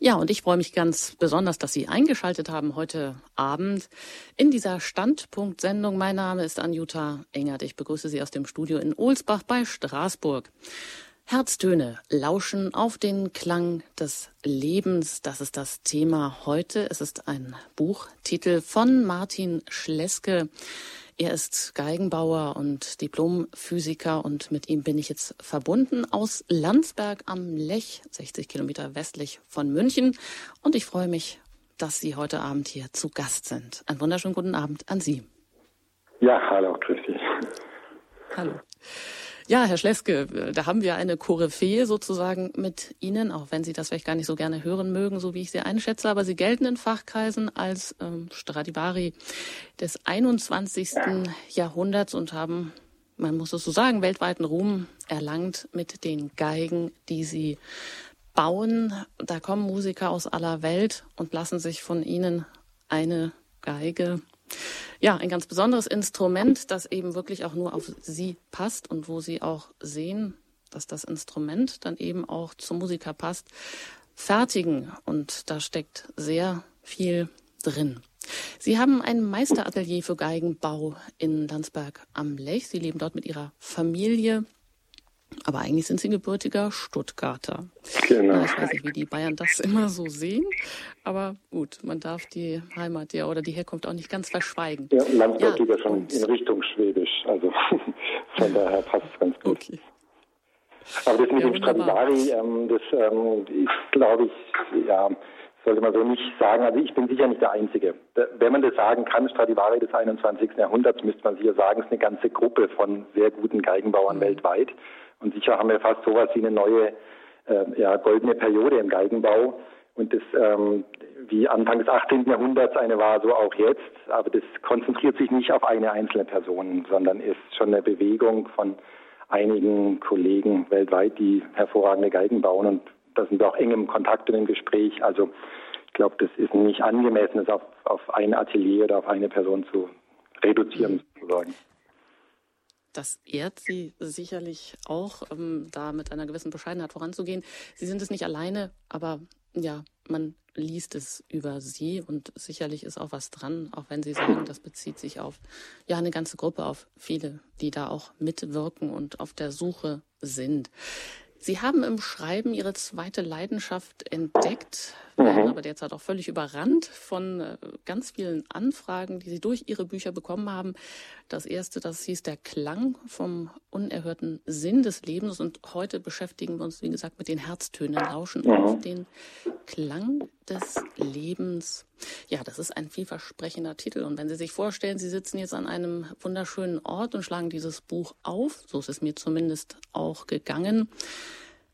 Ja, und ich freue mich ganz besonders, dass Sie eingeschaltet haben heute Abend in dieser Standpunkt-Sendung. Mein Name ist Anjuta Engert. Ich begrüße Sie aus dem Studio in Ohlsbach bei Straßburg. Herztöne lauschen auf den Klang des Lebens. Das ist das Thema heute. Es ist ein Buchtitel von Martin Schleske. Er ist Geigenbauer und Diplomphysiker und mit ihm bin ich jetzt verbunden aus Landsberg am Lech, 60 Kilometer westlich von München. Und ich freue mich, dass Sie heute Abend hier zu Gast sind. Einen wunderschönen guten Abend an Sie. Ja, hallo, grüß Sie. Hallo. Ja, Herr Schleske, da haben wir eine Koryphäe sozusagen mit Ihnen, auch wenn Sie das vielleicht gar nicht so gerne hören mögen, so wie ich Sie einschätze, aber Sie gelten in Fachkreisen als ähm, Stradivari des 21. Jahrhunderts und haben, man muss es so sagen, weltweiten Ruhm erlangt mit den Geigen, die Sie bauen. Da kommen Musiker aus aller Welt und lassen sich von Ihnen eine Geige ja, ein ganz besonderes Instrument, das eben wirklich auch nur auf sie passt und wo sie auch sehen, dass das Instrument dann eben auch zum Musiker passt, fertigen. Und da steckt sehr viel drin. Sie haben ein Meisteratelier für Geigenbau in Landsberg am Lech. Sie leben dort mit Ihrer Familie. Aber eigentlich sind sie gebürtiger Stuttgarter. Genau. Ich weiß nicht, wie die Bayern das immer so sehen. Aber gut, man darf die Heimat ja oder die Herkunft auch nicht ganz verschweigen. Ja, Landsberg ja, ja schon in Richtung Schwäbisch. Also von daher passt es ganz gut. Okay. Aber das mit ja, dem Stradivari, ähm, das ähm, ist, glaube ich, ja, sollte man so nicht sagen. Also ich bin sicher nicht der Einzige. Wenn man das sagen kann, Stradivari des 21. Jahrhunderts, müsste man sicher sagen, es ist eine ganze Gruppe von sehr guten Geigenbauern mhm. weltweit. Und sicher haben wir fast sowas wie eine neue äh, ja, goldene Periode im Geigenbau. Und das, ähm, wie Anfang des 18. Jahrhunderts eine war, so auch jetzt. Aber das konzentriert sich nicht auf eine einzelne Person, sondern ist schon eine Bewegung von einigen Kollegen weltweit, die hervorragende Geigen bauen. Und da sind wir auch eng im Kontakt und im Gespräch. Also ich glaube, das ist nicht angemessen, das auf, auf ein Atelier oder auf eine Person zu reduzieren, sozusagen das ehrt Sie sicherlich auch, ähm, da mit einer gewissen Bescheidenheit voranzugehen. Sie sind es nicht alleine, aber ja, man liest es über Sie und sicherlich ist auch was dran, auch wenn Sie sagen, das bezieht sich auf ja eine ganze Gruppe, auf viele, die da auch mitwirken und auf der Suche sind. Sie haben im Schreiben Ihre zweite Leidenschaft entdeckt, werden mhm. aber derzeit auch völlig überrannt von äh, ganz vielen Anfragen, die Sie durch Ihre Bücher bekommen haben. Das erste, das hieß der Klang vom unerhörten Sinn des Lebens. Und heute beschäftigen wir uns, wie gesagt, mit den Herztönen, lauschen mhm. auf den Klang des Lebens. Ja, das ist ein vielversprechender Titel. Und wenn Sie sich vorstellen, Sie sitzen jetzt an einem wunderschönen Ort und schlagen dieses Buch auf, so ist es mir zumindest auch gegangen.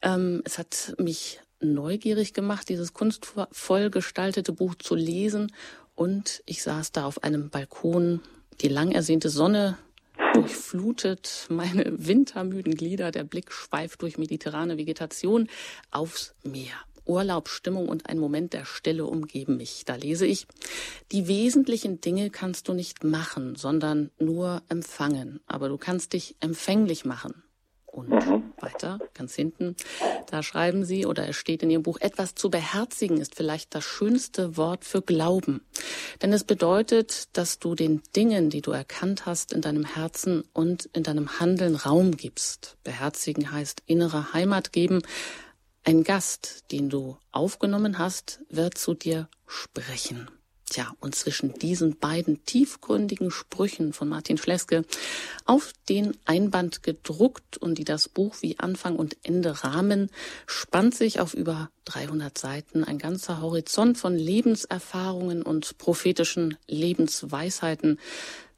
Ähm, es hat mich neugierig gemacht, dieses kunstvoll gestaltete Buch zu lesen. Und ich saß da auf einem Balkon, die lang ersehnte Sonne durchflutet meine wintermüden Glieder, der Blick schweift durch mediterrane Vegetation aufs Meer. Urlaubsstimmung und ein Moment der Stille umgeben mich. Da lese ich, die wesentlichen Dinge kannst du nicht machen, sondern nur empfangen. Aber du kannst dich empfänglich machen. Und mhm. weiter, ganz hinten, da schreiben Sie oder es steht in Ihrem Buch, etwas zu beherzigen ist vielleicht das schönste Wort für Glauben. Denn es bedeutet, dass du den Dingen, die du erkannt hast, in deinem Herzen und in deinem Handeln Raum gibst. Beherzigen heißt innere Heimat geben, ein Gast, den du aufgenommen hast, wird zu dir sprechen. Tja, und zwischen diesen beiden tiefgründigen Sprüchen von Martin Schleske auf den Einband gedruckt und die das Buch wie Anfang und Ende rahmen, spannt sich auf über 300 Seiten ein ganzer Horizont von Lebenserfahrungen und prophetischen Lebensweisheiten,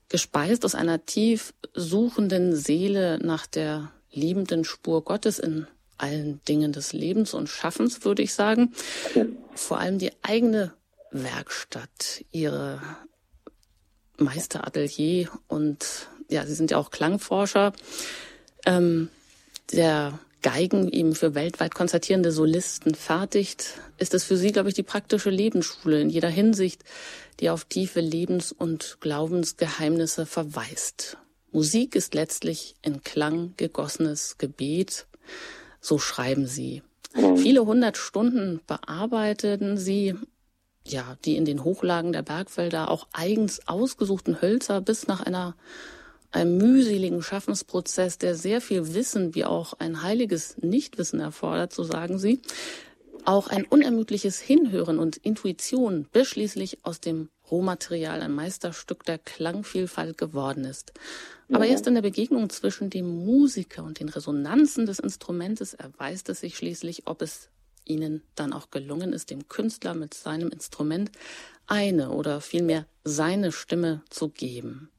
gespeist aus einer tief suchenden Seele nach der liebenden Spur Gottes in allen Dingen des Lebens und Schaffens, würde ich sagen. Vor allem die eigene Werkstatt, ihre Meisteratelier und ja, Sie sind ja auch Klangforscher. Ähm, der Geigen eben für weltweit konzertierende Solisten fertigt, ist es für Sie, glaube ich, die praktische Lebensschule in jeder Hinsicht, die auf tiefe Lebens- und Glaubensgeheimnisse verweist. Musik ist letztlich in Klang gegossenes Gebet, so schreiben sie. Mhm. Viele hundert Stunden bearbeiteten sie, ja, die in den Hochlagen der Bergwälder auch eigens ausgesuchten Hölzer bis nach einer einem mühseligen Schaffensprozess, der sehr viel Wissen wie auch ein heiliges Nichtwissen erfordert, so sagen sie, auch ein unermüdliches Hinhören und Intuition bis schließlich aus dem Rohmaterial ein Meisterstück der Klangvielfalt geworden ist. Aber ja. erst in der Begegnung zwischen dem Musiker und den Resonanzen des Instrumentes erweist es sich schließlich, ob es ihnen dann auch gelungen ist, dem Künstler mit seinem Instrument eine oder vielmehr seine Stimme zu geben.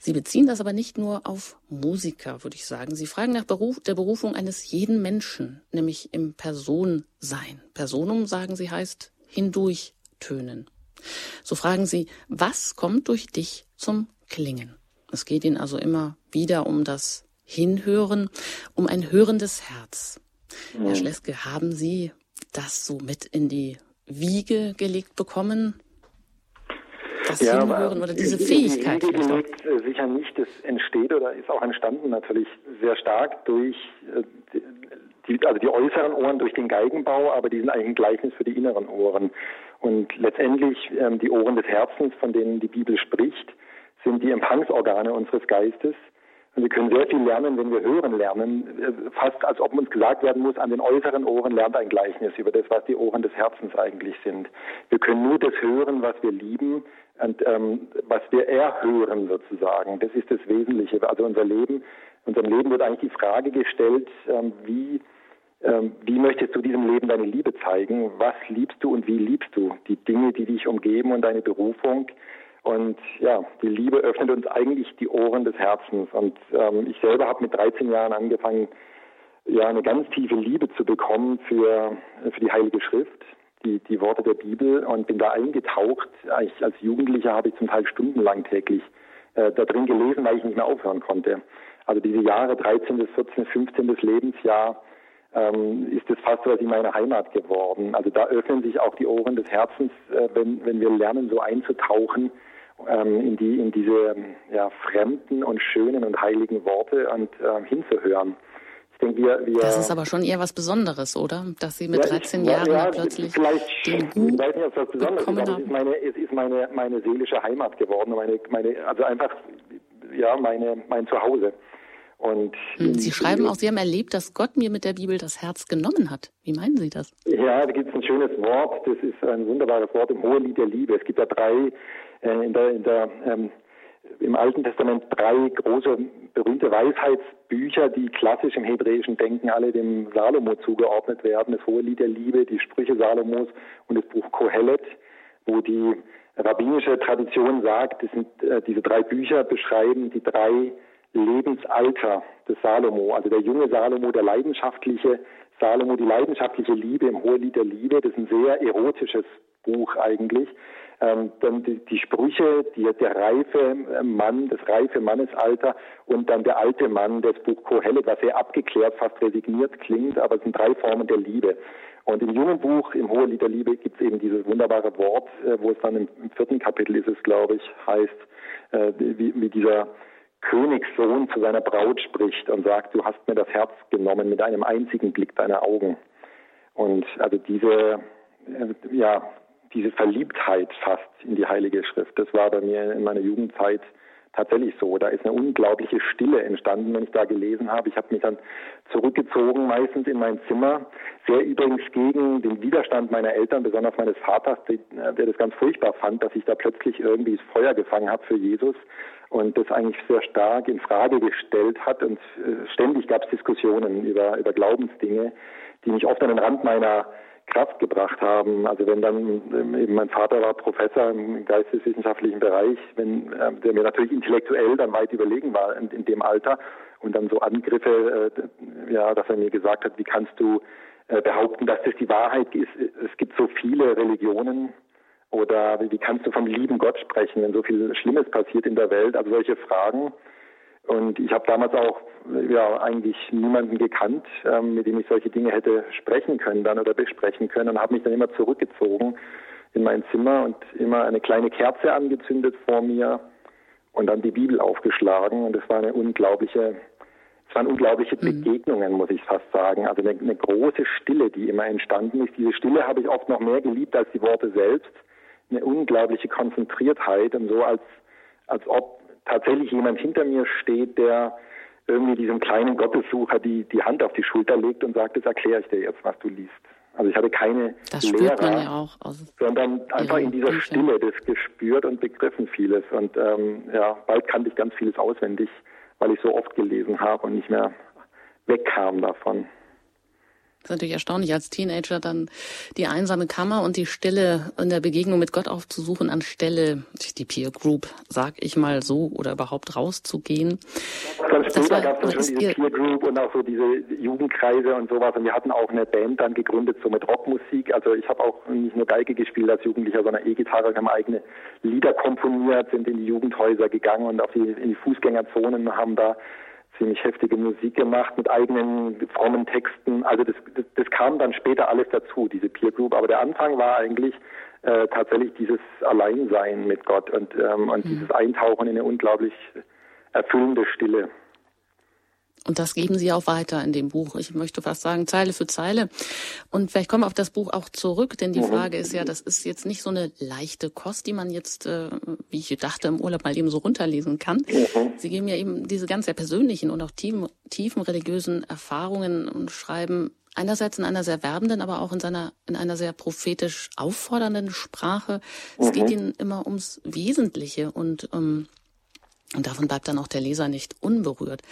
Sie beziehen das aber nicht nur auf Musiker, würde ich sagen. Sie fragen nach Beruf, der Berufung eines jeden Menschen, nämlich im Personsein. Personum, sagen Sie, heißt hindurch tönen. So fragen Sie, was kommt durch dich zum Klingen? Es geht Ihnen also immer wieder um das Hinhören, um ein hörendes Herz. Mhm. Herr Schleske, haben Sie das so mit in die Wiege gelegt bekommen? Das ja, Hinhören oder diese Fähigkeit? Die Wiege gelegt äh, sicher nicht. Das entsteht oder ist auch entstanden natürlich sehr stark durch äh, die, also die äußeren Ohren durch den Geigenbau, aber die sind eigentlich ein Gleichnis für die inneren Ohren. Und letztendlich ähm, die Ohren des Herzens, von denen die Bibel spricht, sind die Empfangsorgane unseres Geistes. Und wir können sehr viel lernen, wenn wir hören lernen, äh, fast als ob uns gesagt werden muss, an den äußeren Ohren lernt ein Gleichnis über das, was die Ohren des Herzens eigentlich sind. Wir können nur das hören, was wir lieben und ähm, was wir erhören sozusagen. Das ist das Wesentliche. Also unser Leben, unserem Leben wird eigentlich die Frage gestellt, ähm, wie ähm, wie möchtest du diesem Leben deine Liebe zeigen? Was liebst du und wie liebst du? Die Dinge, die dich umgeben und deine Berufung. Und ja, die Liebe öffnet uns eigentlich die Ohren des Herzens. Und ähm, ich selber habe mit 13 Jahren angefangen, ja, eine ganz tiefe Liebe zu bekommen für, für die Heilige Schrift, die, die Worte der Bibel und bin da eingetaucht. Ich, als Jugendlicher habe ich zum Teil stundenlang täglich äh, da drin gelesen, weil ich nicht mehr aufhören konnte. Also diese Jahre 13. bis 14. 15. Lebensjahr ähm, ist es fast so wie meine Heimat geworden. Also da öffnen sich auch die Ohren des Herzens, äh, wenn, wenn wir lernen, so einzutauchen ähm, in, die, in diese ja, fremden und schönen und heiligen Worte und äh, hinzuhören. Ich denke, wir, wir, das ist aber schon eher was Besonderes, oder? Dass Sie mit ja, 13 ich, Jahren ja, plötzlich den Ich weiß nicht, ob das Besonderes ist, aber es ist, meine, es ist meine, meine seelische Heimat geworden. Meine, meine, also einfach ja, meine, mein Zuhause. Und hm, Sie schreiben auch, Sie haben erlebt, dass Gott mir mit der Bibel das Herz genommen hat. Wie meinen Sie das? Ja, da gibt es ein schönes Wort, das ist ein wunderbares Wort im Hohelied der Liebe. Es gibt da drei in der, in der ähm, im Alten Testament drei große berühmte Weisheitsbücher, die klassisch im hebräischen Denken alle dem Salomo zugeordnet werden. Das Hohelied der Liebe, die Sprüche Salomos und das Buch Kohelet, wo die rabbinische Tradition sagt, das sind, äh, diese drei Bücher beschreiben die drei Lebensalter des Salomo, also der junge Salomo, der leidenschaftliche Salomo, die leidenschaftliche Liebe im Hohelied der Liebe, das ist ein sehr erotisches Buch eigentlich. Ähm, dann die, die Sprüche, die, der reife Mann, das reife Mannesalter und dann der alte Mann, das Buch Kohelet, was sehr abgeklärt, fast resigniert klingt, aber es sind drei Formen der Liebe. Und im jungen Buch, im Hohelied der Liebe, gibt es eben dieses wunderbare Wort, äh, wo es dann im, im, vierten Kapitel ist es, glaube ich, heißt, äh, wie, wie dieser Königssohn zu seiner Braut spricht und sagt, du hast mir das Herz genommen mit einem einzigen Blick deiner Augen. Und also diese, äh, ja, diese Verliebtheit fast in die Heilige Schrift, das war bei mir in meiner Jugendzeit tatsächlich so. Da ist eine unglaubliche Stille entstanden, wenn ich da gelesen habe. Ich habe mich dann zurückgezogen, meistens in mein Zimmer, sehr übrigens gegen den Widerstand meiner Eltern, besonders meines Vaters, der das ganz furchtbar fand, dass ich da plötzlich irgendwie das Feuer gefangen habe für Jesus und das eigentlich sehr stark in Frage gestellt hat und äh, ständig gab es Diskussionen über, über Glaubensdinge, die mich oft an den Rand meiner Kraft gebracht haben. Also wenn dann ähm, eben mein Vater war Professor im geisteswissenschaftlichen Bereich, wenn äh, der mir natürlich intellektuell dann weit überlegen war in, in dem Alter und dann so Angriffe, äh, ja, dass er mir gesagt hat, wie kannst du äh, behaupten, dass das die Wahrheit ist? Es gibt so viele Religionen oder wie kannst du vom lieben Gott sprechen, wenn so viel Schlimmes passiert in der Welt? Also solche Fragen. Und ich habe damals auch ja eigentlich niemanden gekannt, ähm, mit dem ich solche Dinge hätte sprechen können dann oder besprechen können und habe mich dann immer zurückgezogen in mein Zimmer und immer eine kleine Kerze angezündet vor mir und dann die Bibel aufgeschlagen und es war eine unglaubliche es waren unglaubliche mhm. Begegnungen, muss ich fast sagen. Also eine, eine große Stille, die immer entstanden ist. Diese Stille habe ich oft noch mehr geliebt als die Worte selbst. Eine unglaubliche Konzentriertheit und so, als, als ob tatsächlich jemand hinter mir steht, der irgendwie diesem kleinen Gottessucher die, die Hand auf die Schulter legt und sagt, das erkläre ich dir jetzt, was du liest. Also ich hatte keine das Lehrer, ja sondern einfach in dieser Büchern. Stille das gespürt und begriffen vieles. Und ähm, ja, bald kannte ich ganz vieles auswendig, weil ich so oft gelesen habe und nicht mehr wegkam davon. Das ist natürlich erstaunlich, als Teenager dann die einsame Kammer und die Stille in der Begegnung mit Gott aufzusuchen, anstelle die Peer Group, sag ich mal so, oder überhaupt rauszugehen. Dann später gab es schon diese Peer Group und auch so diese Jugendkreise und sowas. Und wir hatten auch eine Band dann gegründet, so mit Rockmusik. Also ich habe auch nicht nur Geige gespielt als Jugendlicher, sondern E-Gitarre. Wir haben eigene Lieder komponiert, sind in die Jugendhäuser gegangen und auf die, in die Fußgängerzonen haben da ziemlich heftige Musik gemacht mit eigenen frommen Texten. Also das, das, das kam dann später alles dazu, diese Peer Group. Aber der Anfang war eigentlich äh, tatsächlich dieses Alleinsein mit Gott und, ähm, und mhm. dieses Eintauchen in eine unglaublich erfüllende Stille. Und das geben Sie auch weiter in dem Buch. Ich möchte fast sagen, Zeile für Zeile. Und vielleicht kommen wir auf das Buch auch zurück, denn die mhm. Frage ist ja, das ist jetzt nicht so eine leichte Kost, die man jetzt, äh, wie ich dachte, im Urlaub mal eben so runterlesen kann. Mhm. Sie geben ja eben diese ganz sehr persönlichen und auch tiefen, tiefen religiösen Erfahrungen und schreiben einerseits in einer sehr werbenden, aber auch in seiner, in einer sehr prophetisch auffordernden Sprache. Mhm. Es geht ihnen immer ums Wesentliche und, ähm, und davon bleibt dann auch der Leser nicht unberührt.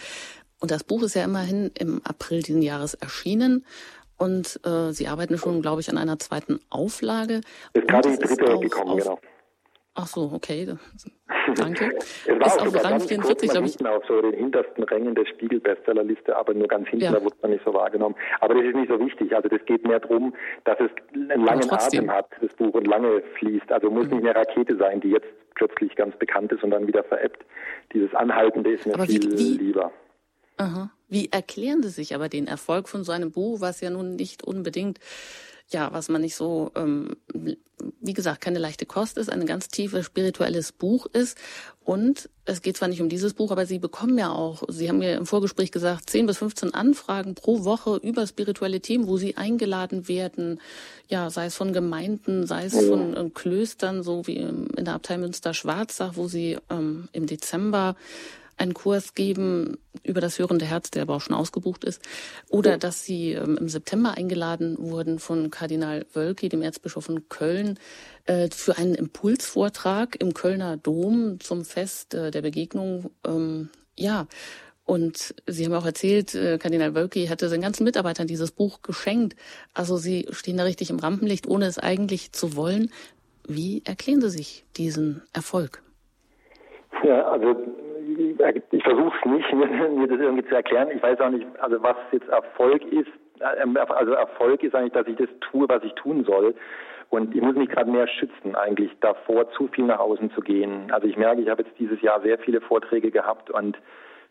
Und das Buch ist ja immerhin im April diesen Jahres erschienen. Und äh, Sie arbeiten schon, glaube ich, an einer zweiten Auflage. Ist gerade die dritte gekommen, genau. Ach so, okay. Danke. es war ist auch auf Rang 44, glaube ich. auf so den hintersten Rängen der Spiegel-Bestsellerliste, aber nur ganz hinten, ja. da wurde man nicht so wahrgenommen. Aber das ist nicht so wichtig. Also das geht mehr darum, dass es einen langen Atem hat, das Buch, und lange fließt. Also muss mhm. nicht eine Rakete sein, die jetzt plötzlich ganz bekannt ist und dann wieder veräppt. Dieses Anhaltende ist mir aber viel wie, wie, lieber. Aha. Wie erklären Sie sich aber den Erfolg von so einem Buch, was ja nun nicht unbedingt, ja, was man nicht so, ähm, wie gesagt, keine leichte Kost ist, ein ganz tiefes spirituelles Buch ist. Und es geht zwar nicht um dieses Buch, aber Sie bekommen ja auch, Sie haben mir im Vorgespräch gesagt, 10 bis 15 Anfragen pro Woche über spirituelle Themen, wo Sie eingeladen werden, ja, sei es von Gemeinden, sei es von äh, Klöstern, so wie in der Abtei Münster-Schwarzach, wo Sie ähm, im Dezember einen Kurs geben über das hörende Herz, der aber auch schon ausgebucht ist, oder dass sie ähm, im September eingeladen wurden von Kardinal Wölki, dem Erzbischof von Köln, äh, für einen Impulsvortrag im Kölner Dom zum Fest äh, der Begegnung. Ähm, ja, und Sie haben auch erzählt, äh, Kardinal Wölki hatte seinen ganzen Mitarbeitern dieses Buch geschenkt. Also Sie stehen da richtig im Rampenlicht, ohne es eigentlich zu wollen. Wie erklären Sie sich diesen Erfolg? Ja, also ich versuche es nicht, mir das irgendwie zu erklären. Ich weiß auch nicht, also was jetzt Erfolg ist. Ähm, also Erfolg ist eigentlich, dass ich das tue, was ich tun soll. Und ich muss mich gerade mehr schützen, eigentlich davor, zu viel nach außen zu gehen. Also ich merke, ich habe jetzt dieses Jahr sehr viele Vorträge gehabt und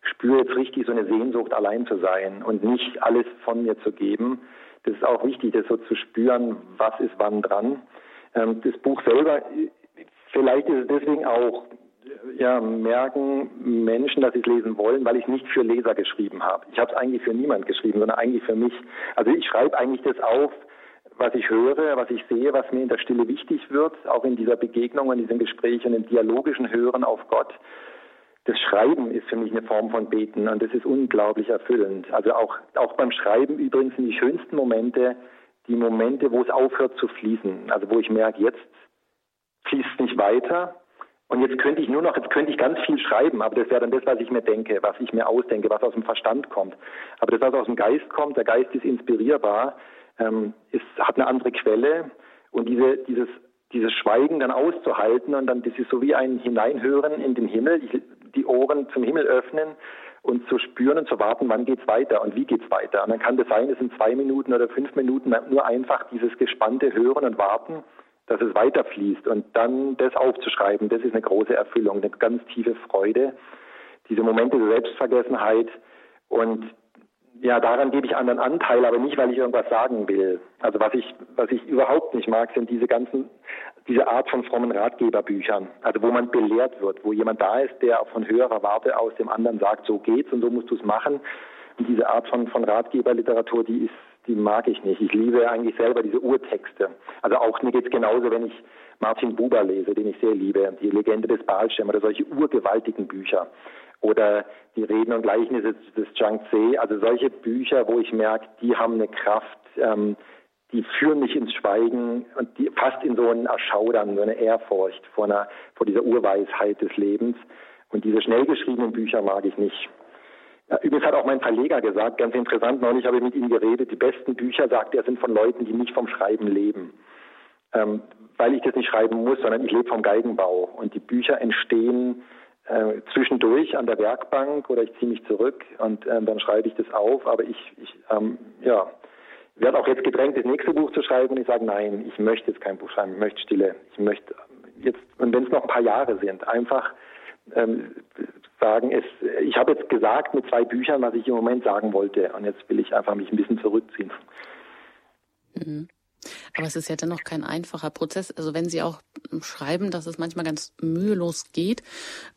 spüre jetzt richtig so eine Sehnsucht, allein zu sein und nicht alles von mir zu geben. Das ist auch wichtig, das so zu spüren, was ist wann dran. Ähm, das Buch selber, vielleicht ist es deswegen auch ja, merken Menschen, dass sie es lesen wollen, weil ich nicht für Leser geschrieben habe. Ich habe es eigentlich für niemand geschrieben, sondern eigentlich für mich. Also ich schreibe eigentlich das auf, was ich höre, was ich sehe, was mir in der Stille wichtig wird, auch in dieser Begegnung, in diesem Gespräch und im dialogischen Hören auf Gott. Das Schreiben ist für mich eine Form von Beten und das ist unglaublich erfüllend. Also auch, auch beim Schreiben übrigens sind die schönsten Momente die Momente, wo es aufhört zu fließen. Also wo ich merke, jetzt fließt es nicht weiter, und jetzt könnte ich nur noch, jetzt könnte ich ganz viel schreiben, aber das wäre dann das, was ich mir denke, was ich mir ausdenke, was aus dem Verstand kommt. Aber das, was aus dem Geist kommt, der Geist ist inspirierbar, ähm, ist, hat eine andere Quelle und diese, dieses, dieses Schweigen dann auszuhalten und dann, das ist so wie ein Hineinhören in den Himmel, die Ohren zum Himmel öffnen und zu spüren und zu warten, wann geht's weiter und wie geht's weiter. Und dann kann das sein, es sind zwei Minuten oder fünf Minuten nur einfach dieses gespannte Hören und Warten dass es weiterfließt und dann das aufzuschreiben, das ist eine große Erfüllung, eine ganz tiefe Freude. Diese Momente der Selbstvergessenheit und ja, daran gebe ich anderen Anteil, aber nicht, weil ich irgendwas sagen will. Also was ich, was ich überhaupt nicht mag, sind diese ganzen, diese Art von frommen Ratgeberbüchern. Also wo man belehrt wird, wo jemand da ist, der von höherer Warte aus dem anderen sagt, so geht's und so musst du es machen. Und diese Art von, von Ratgeberliteratur, die ist, die mag ich nicht. Ich liebe eigentlich selber diese Urtexte. Also auch mir geht's genauso, wenn ich Martin Buber lese, den ich sehr liebe, die Legende des Balschem oder solche urgewaltigen Bücher oder die Reden und Gleichnisse des Zhang Tse, also solche Bücher, wo ich merke, die haben eine Kraft, ähm, die führen mich ins Schweigen und die fast in so ein Erschaudern, so eine Ehrfurcht vor, einer, vor dieser Urweisheit des Lebens. Und diese schnell geschriebenen Bücher mag ich nicht. Übrigens hat auch mein Verleger gesagt, ganz interessant, neulich habe ich mit ihm geredet, die besten Bücher, sagt er, sind von Leuten, die nicht vom Schreiben leben. Ähm, weil ich das nicht schreiben muss, sondern ich lebe vom Geigenbau. Und die Bücher entstehen äh, zwischendurch an der Werkbank oder ich ziehe mich zurück und äh, dann schreibe ich das auf. Aber ich, ich ähm, ja, werde auch jetzt gedrängt, das nächste Buch zu schreiben und ich sage, nein, ich möchte jetzt kein Buch schreiben, ich möchte Stille. Ich möchte jetzt, und wenn es noch ein paar Jahre sind, einfach ähm, sagen, es, ich habe jetzt gesagt mit zwei Büchern, was ich im Moment sagen wollte und jetzt will ich einfach mich ein bisschen zurückziehen. Mhm. Aber es ist ja dennoch kein einfacher Prozess. Also wenn Sie auch schreiben, dass es manchmal ganz mühelos geht,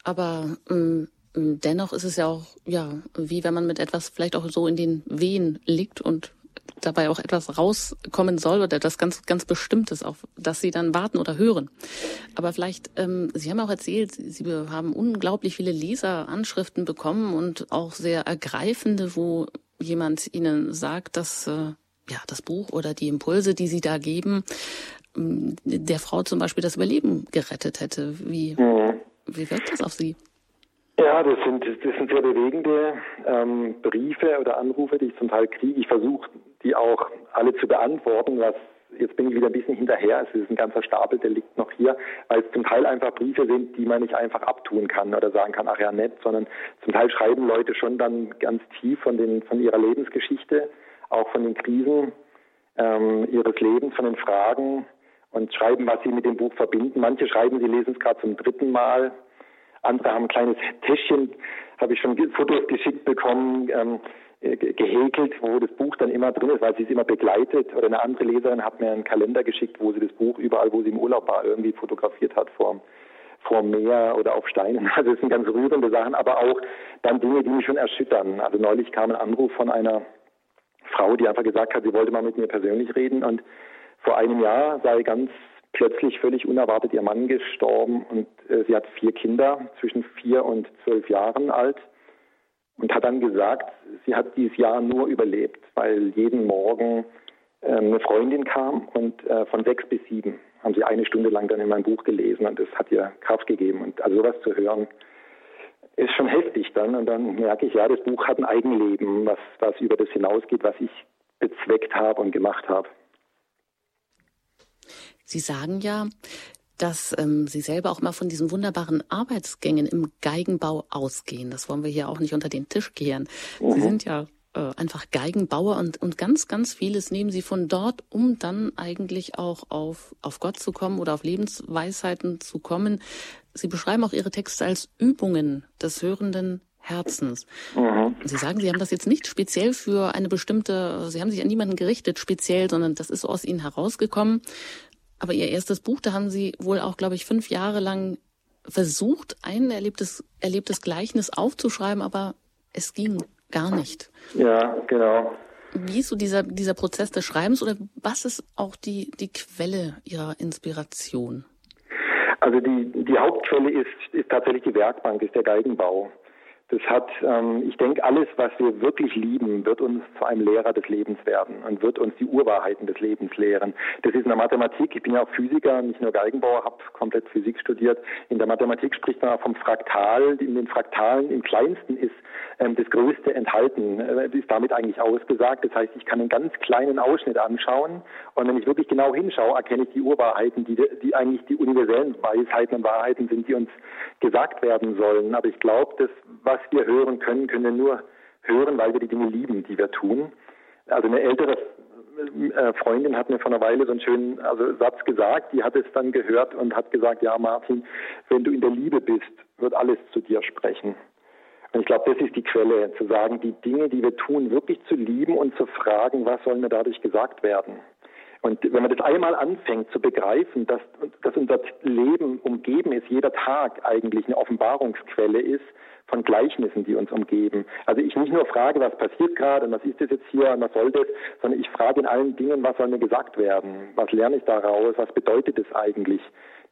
aber ähm, dennoch ist es ja auch, ja, wie wenn man mit etwas vielleicht auch so in den Wehen liegt und dabei auch etwas rauskommen soll oder etwas ganz, ganz Bestimmtes, auf das Sie dann warten oder hören. Aber vielleicht, ähm, Sie haben auch erzählt, Sie haben unglaublich viele Leseranschriften bekommen und auch sehr ergreifende, wo jemand Ihnen sagt, dass äh, ja, das Buch oder die Impulse, die Sie da geben, ähm, der Frau zum Beispiel das Überleben gerettet hätte. Wie, mhm. wie wirkt das auf Sie? Ja, das sind, das sind sehr bewegende ähm, Briefe oder Anrufe, die ich zum Teil kriege. Ich versuche, die auch alle zu beantworten, was jetzt bin ich wieder ein bisschen hinterher. Es ist ein ganzer Stapel, der liegt noch hier, weil es zum Teil einfach Briefe sind, die man nicht einfach abtun kann oder sagen kann, ach ja, nett, sondern zum Teil schreiben Leute schon dann ganz tief von, den, von ihrer Lebensgeschichte auch von den Krisen ähm, ihres Lebens, von den Fragen und schreiben, was sie mit dem Buch verbinden. Manche schreiben, sie lesen es gerade zum dritten Mal. Andere haben ein kleines Täschchen, habe ich schon Fotos geschickt bekommen, ähm, gehäkelt, wo das Buch dann immer drin ist, weil sie es immer begleitet. Oder eine andere Leserin hat mir einen Kalender geschickt, wo sie das Buch überall, wo sie im Urlaub war, irgendwie fotografiert hat vor, vor Meer oder auf Steinen. Also es sind ganz rührende Sachen, aber auch dann Dinge, die mich schon erschüttern. Also neulich kam ein Anruf von einer Frau, die einfach gesagt hat, sie wollte mal mit mir persönlich reden. Und vor einem Jahr sei ganz plötzlich völlig unerwartet ihr Mann gestorben und äh, sie hat vier Kinder zwischen vier und zwölf Jahren alt und hat dann gesagt, sie hat dieses Jahr nur überlebt, weil jeden Morgen äh, eine Freundin kam und äh, von sechs bis sieben haben sie eine Stunde lang dann in meinem Buch gelesen und das hat ihr Kraft gegeben und also sowas zu hören, ist schon heftig dann. Und dann merke ich, ja, das Buch hat ein Eigenleben, was, was über das hinausgeht, was ich bezweckt habe und gemacht habe. Sie sagen ja, dass ähm, Sie selber auch mal von diesen wunderbaren Arbeitsgängen im Geigenbau ausgehen. Das wollen wir hier auch nicht unter den Tisch kehren. Mhm. Sie sind ja äh, einfach Geigenbauer und, und ganz, ganz vieles nehmen Sie von dort, um dann eigentlich auch auf, auf Gott zu kommen oder auf Lebensweisheiten zu kommen. Sie beschreiben auch Ihre Texte als Übungen des hörenden Herzens. Mhm. Sie sagen, Sie haben das jetzt nicht speziell für eine bestimmte, Sie haben sich an niemanden gerichtet speziell, sondern das ist aus Ihnen herausgekommen. Aber Ihr erstes Buch, da haben Sie wohl auch, glaube ich, fünf Jahre lang versucht, ein erlebtes, erlebtes Gleichnis aufzuschreiben, aber es ging gar nicht. Ja, genau. Wie ist so dieser, dieser Prozess des Schreibens oder was ist auch die, die Quelle Ihrer Inspiration? Also die, die Hauptquelle ist, ist tatsächlich die Werkbank, ist der Geigenbau. Das hat, ähm, ich denke, alles, was wir wirklich lieben, wird uns zu einem Lehrer des Lebens werden und wird uns die Urwahrheiten des Lebens lehren. Das ist in der Mathematik, ich bin ja auch Physiker, nicht nur Geigenbauer, habe komplett Physik studiert. In der Mathematik spricht man auch vom Fraktal. In den Fraktalen im kleinsten ist das Größte enthalten, äh, ist damit eigentlich ausgesagt. Das heißt, ich kann einen ganz kleinen Ausschnitt anschauen und wenn ich wirklich genau hinschaue, erkenne ich die Urwahrheiten, die, die eigentlich die universellen Weisheiten und Wahrheiten sind, die uns gesagt werden sollen. Aber ich glaube, das, was wir hören können, können wir nur hören, weil wir die Dinge lieben, die wir tun. Also eine ältere äh, Freundin hat mir vor einer Weile so einen schönen also Satz gesagt, die hat es dann gehört und hat gesagt, ja Martin, wenn du in der Liebe bist, wird alles zu dir sprechen. Und ich glaube, das ist die Quelle, zu sagen, die Dinge, die wir tun, wirklich zu lieben und zu fragen, was soll mir dadurch gesagt werden. Und wenn man das einmal anfängt zu begreifen, dass, dass unser Leben umgeben ist, jeder Tag eigentlich eine Offenbarungsquelle ist von Gleichnissen, die uns umgeben. Also ich nicht nur frage, was passiert gerade und was ist das jetzt hier und was soll das, sondern ich frage in allen Dingen, was soll mir gesagt werden? Was lerne ich daraus? Was bedeutet das eigentlich?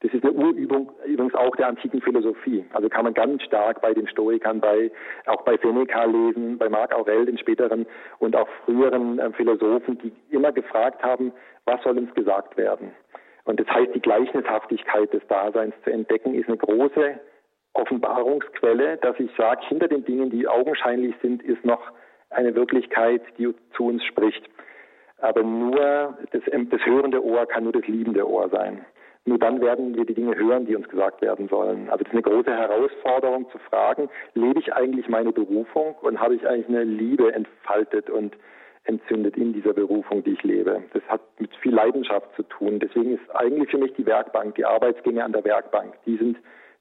Das ist eine Urübung übrigens auch der antiken Philosophie. Also kann man ganz stark bei den Stoikern, bei, auch bei Seneca lesen, bei Marc Aurel, den späteren und auch früheren äh, Philosophen, die immer gefragt haben, was soll uns gesagt werden? Und das heißt, die Gleichnishaftigkeit des Daseins zu entdecken, ist eine große Offenbarungsquelle, dass ich sage, hinter den Dingen, die augenscheinlich sind, ist noch eine Wirklichkeit, die zu uns spricht. Aber nur das, das hörende Ohr kann nur das liebende Ohr sein. Nur dann werden wir die Dinge hören, die uns gesagt werden sollen. Also das ist eine große Herausforderung zu fragen, lebe ich eigentlich meine Berufung und habe ich eigentlich eine Liebe entfaltet und entzündet in dieser Berufung, die ich lebe. Das hat mit viel Leidenschaft zu tun. Deswegen ist eigentlich für mich die Werkbank, die Arbeitsgänge an der Werkbank, die sind,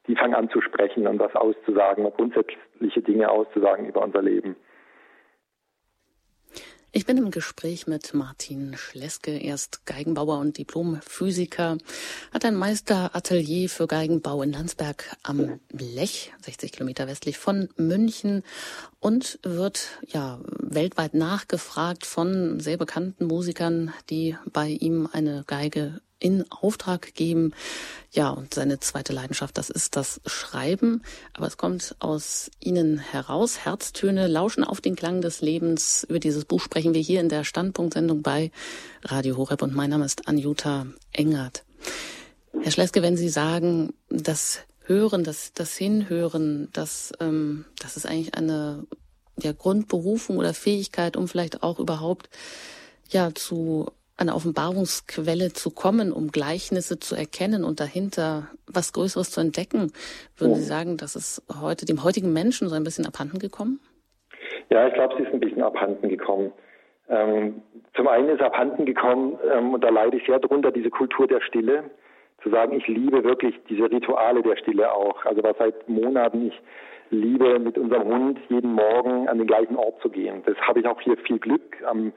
die fangen an zu sprechen und was auszusagen, grundsätzliche Dinge auszusagen über unser Leben. Ich bin im Gespräch mit Martin Schleske. Er ist Geigenbauer und Diplomphysiker, hat ein Meisteratelier für Geigenbau in Landsberg am Lech, 60 Kilometer westlich von München und wird ja weltweit nachgefragt von sehr bekannten Musikern, die bei ihm eine Geige in Auftrag geben. Ja, und seine zweite Leidenschaft, das ist das Schreiben. Aber es kommt aus Ihnen heraus. Herztöne lauschen auf den Klang des Lebens. Über dieses Buch sprechen wir hier in der Standpunktsendung bei Radio Horeb. Und mein Name ist Anjuta Engert. Herr Schleske, wenn Sie sagen, das Hören, das, das Hinhören, das, ähm, das ist eigentlich eine ja, Grundberufung oder Fähigkeit, um vielleicht auch überhaupt ja zu eine Offenbarungsquelle zu kommen, um Gleichnisse zu erkennen und dahinter was Größeres zu entdecken. Würden Sie sagen, das ist heute dem heutigen Menschen so ein bisschen abhanden gekommen? Ja, ich glaube, sie ist ein bisschen abhanden gekommen. Ähm, zum einen ist abhanden gekommen, ähm, und da leide ich sehr drunter, diese Kultur der Stille. Zu sagen, ich liebe wirklich diese Rituale der Stille auch. Also was seit Monaten ich liebe, mit unserem Hund jeden Morgen an den gleichen Ort zu gehen. Das habe ich auch hier viel Glück. Am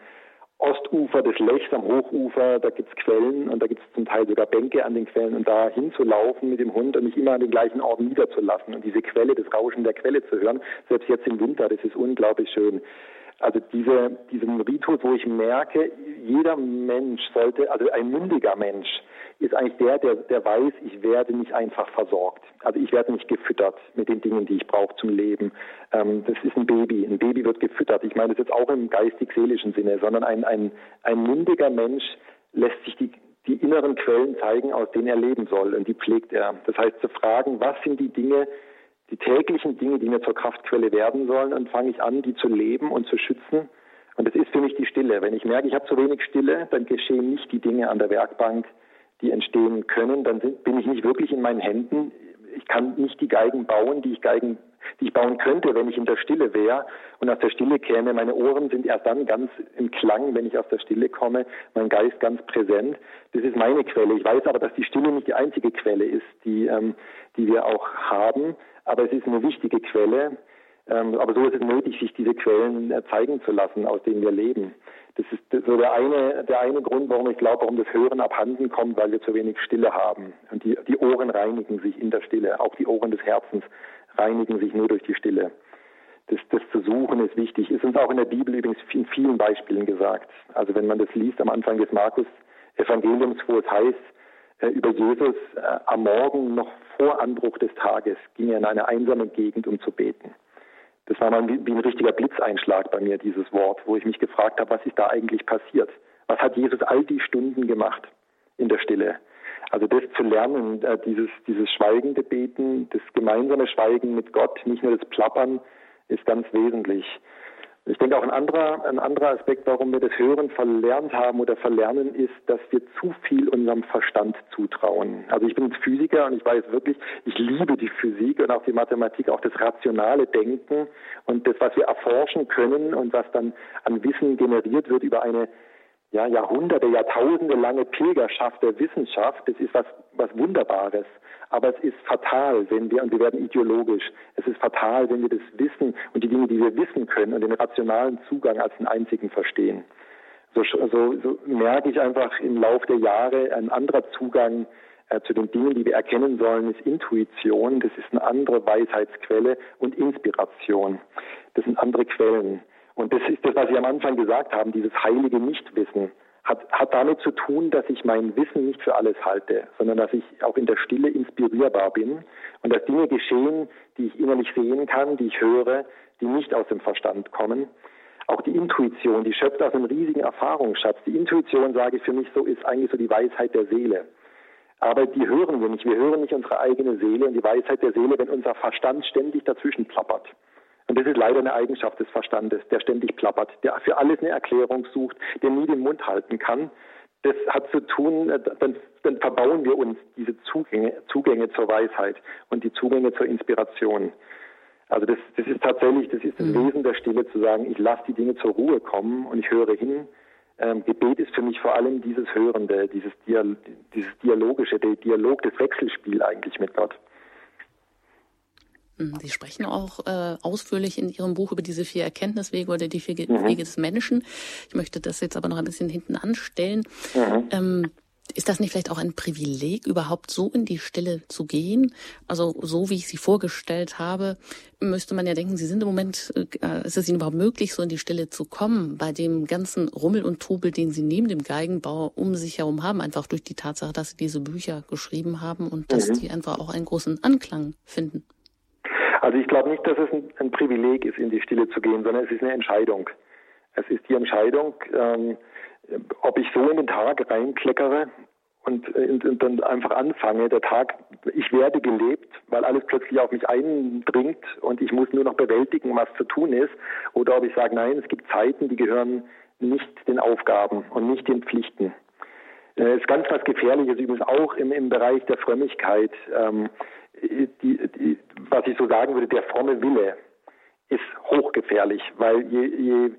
Ostufer des Lechs am Hochufer, da gibt's Quellen und da gibt's zum Teil sogar Bänke an den Quellen und da hinzulaufen mit dem Hund und mich immer an den gleichen Ort niederzulassen und diese Quelle, das Rauschen der Quelle zu hören, selbst jetzt im Winter, das ist unglaublich schön. Also diese, diesen Ritus, wo ich merke, jeder Mensch sollte, also ein mündiger Mensch, ist eigentlich der, der, der weiß, ich werde nicht einfach versorgt. Also ich werde nicht gefüttert mit den Dingen, die ich brauche zum Leben. Ähm, das ist ein Baby. Ein Baby wird gefüttert. Ich meine das jetzt auch im geistig-seelischen Sinne, sondern ein, ein, ein mündiger Mensch lässt sich die, die inneren Quellen zeigen, aus denen er leben soll. Und die pflegt er. Das heißt, zu fragen, was sind die Dinge, die täglichen Dinge, die mir zur Kraftquelle werden sollen, und fange ich an, die zu leben und zu schützen. Und das ist für mich die Stille. Wenn ich merke, ich habe zu wenig Stille, dann geschehen nicht die Dinge an der Werkbank, die entstehen können, dann sind, bin ich nicht wirklich in meinen Händen. Ich kann nicht die Geigen bauen, die ich Geigen, die ich bauen könnte, wenn ich in der Stille wäre und aus der Stille käme. Meine Ohren sind erst dann ganz im Klang, wenn ich aus der Stille komme, mein Geist ganz präsent. Das ist meine Quelle. Ich weiß aber, dass die Stille nicht die einzige Quelle ist, die, ähm, die wir auch haben, aber es ist eine wichtige Quelle. Ähm, aber so ist es nötig, sich diese Quellen äh, zeigen zu lassen, aus denen wir leben. Das ist so der eine, der eine Grund, warum ich glaube, warum das Hören abhanden kommt, weil wir zu wenig Stille haben. Und die, die Ohren reinigen sich in der Stille. Auch die Ohren des Herzens reinigen sich nur durch die Stille. Das, das zu suchen ist wichtig. Ist uns auch in der Bibel übrigens in vielen Beispielen gesagt. Also wenn man das liest am Anfang des Markus-Evangeliums, wo es heißt, über Jesus äh, am Morgen noch vor Anbruch des Tages ging er in eine einsame Gegend, um zu beten. Das war mal wie, wie ein richtiger Blitzeinschlag bei mir, dieses Wort, wo ich mich gefragt habe, was ist da eigentlich passiert? Was hat Jesus all die Stunden gemacht in der Stille? Also das zu lernen, äh, dieses, dieses schweigende Beten, das gemeinsame Schweigen mit Gott, nicht nur das Plappern, ist ganz wesentlich. Ich denke auch ein anderer, ein anderer Aspekt, warum wir das Hören verlernt haben oder verlernen, ist, dass wir zu viel unserem Verstand zutrauen. Also ich bin Physiker und ich weiß wirklich, ich liebe die Physik und auch die Mathematik, auch das rationale Denken und das, was wir erforschen können und was dann an Wissen generiert wird über eine ja, Jahrhunderte, Jahrtausende lange Pilgerschaft der Wissenschaft, das ist was, was Wunderbares. Aber es ist fatal, wenn wir, und wir werden ideologisch, es ist fatal, wenn wir das Wissen und die Dinge, die wir wissen können und den rationalen Zugang als den einzigen verstehen. So, so, so merke ich einfach im Laufe der Jahre ein anderer Zugang äh, zu den Dingen, die wir erkennen sollen, ist Intuition, das ist eine andere Weisheitsquelle und Inspiration. Das sind andere Quellen. Und das ist das, was Sie am Anfang gesagt haben, dieses heilige Nichtwissen hat, hat damit zu tun, dass ich mein Wissen nicht für alles halte, sondern dass ich auch in der Stille inspirierbar bin und dass Dinge geschehen, die ich innerlich sehen kann, die ich höre, die nicht aus dem Verstand kommen. Auch die Intuition, die schöpft aus einem riesigen Erfahrungsschatz. Die Intuition, sage ich für mich so, ist eigentlich so die Weisheit der Seele. Aber die hören wir nicht. Wir hören nicht unsere eigene Seele und die Weisheit der Seele, wenn unser Verstand ständig dazwischen plappert. Und das ist leider eine Eigenschaft des Verstandes, der ständig plappert, der für alles eine Erklärung sucht, der nie den Mund halten kann. Das hat zu tun, äh, dann, dann verbauen wir uns diese Zugänge, Zugänge zur Weisheit und die Zugänge zur Inspiration. Also das, das ist tatsächlich, das ist das mhm. Wesen der Stille, zu sagen, ich lasse die Dinge zur Ruhe kommen und ich höre hin. Ähm, Gebet ist für mich vor allem dieses Hörende, dieses, Dial dieses Dialogische, der Dialog, das Wechselspiel eigentlich mit Gott. Mhm, Sie sprechen auch äh, ausführlich in Ihrem Buch über diese vier Erkenntniswege oder die vier mhm. Wege des Menschen. Ich möchte das jetzt aber noch ein bisschen hinten anstellen. Mhm. Ähm, ist das nicht vielleicht auch ein Privileg, überhaupt so in die Stille zu gehen? Also so wie ich Sie vorgestellt habe, müsste man ja denken, Sie sind im Moment, äh, ist es Ihnen überhaupt möglich, so in die Stille zu kommen, bei dem ganzen Rummel und Trubel, den Sie neben dem Geigenbau um sich herum haben, einfach durch die Tatsache, dass Sie diese Bücher geschrieben haben und dass mhm. die einfach auch einen großen Anklang finden? Also ich glaube nicht, dass es ein, ein, Privileg ist, in die Stille zu gehen, sondern es ist eine Entscheidung. Es ist die Entscheidung, ähm, ob ich so in den Tag reinkleckere und, und, und, dann einfach anfange, der Tag, ich werde gelebt, weil alles plötzlich auf mich eindringt und ich muss nur noch bewältigen, was zu tun ist, oder ob ich sage, nein, es gibt Zeiten, die gehören nicht den Aufgaben und nicht den Pflichten. Es äh, ist ganz was Gefährliches übrigens auch im, im Bereich der Frömmigkeit. Ähm, die, die, was ich so sagen würde, der fromme Wille ist hochgefährlich, weil je, je,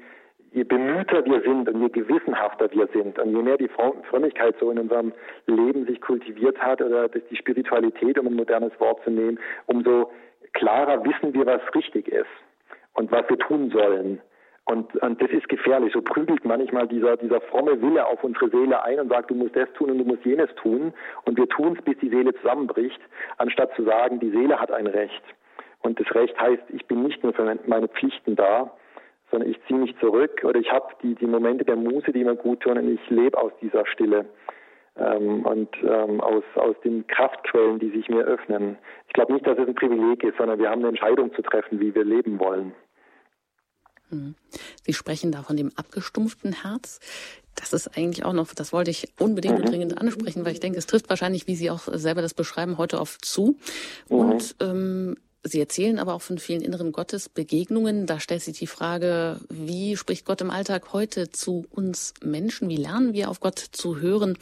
je bemühter wir sind und je gewissenhafter wir sind und je mehr die Frömmigkeit so in unserem Leben sich kultiviert hat oder die Spiritualität, um ein modernes Wort zu nehmen, umso klarer wissen wir, was richtig ist und was wir tun sollen. Und, und das ist gefährlich. So prügelt manchmal dieser, dieser fromme Wille auf unsere Seele ein und sagt, du musst das tun und du musst jenes tun. Und wir tun es, bis die Seele zusammenbricht, anstatt zu sagen, die Seele hat ein Recht. Und das Recht heißt, ich bin nicht nur für meine Pflichten da, sondern ich ziehe mich zurück oder ich habe die, die Momente der Muße, die mir gut tun und ich lebe aus dieser Stille ähm, und ähm, aus, aus den Kraftquellen, die sich mir öffnen. Ich glaube nicht, dass es ein Privileg ist, sondern wir haben eine Entscheidung zu treffen, wie wir leben wollen. Mhm. Sie sprechen da von dem abgestumpften Herz. Das ist eigentlich auch noch, das wollte ich unbedingt und mhm. dringend ansprechen, weil ich denke, es trifft wahrscheinlich, wie Sie auch selber das beschreiben, heute oft zu. Mhm. Und ähm, Sie erzählen aber auch von vielen inneren Gottesbegegnungen. Da stellt sich die Frage, wie spricht Gott im Alltag heute zu uns Menschen? Wie lernen wir auf Gott zu hören?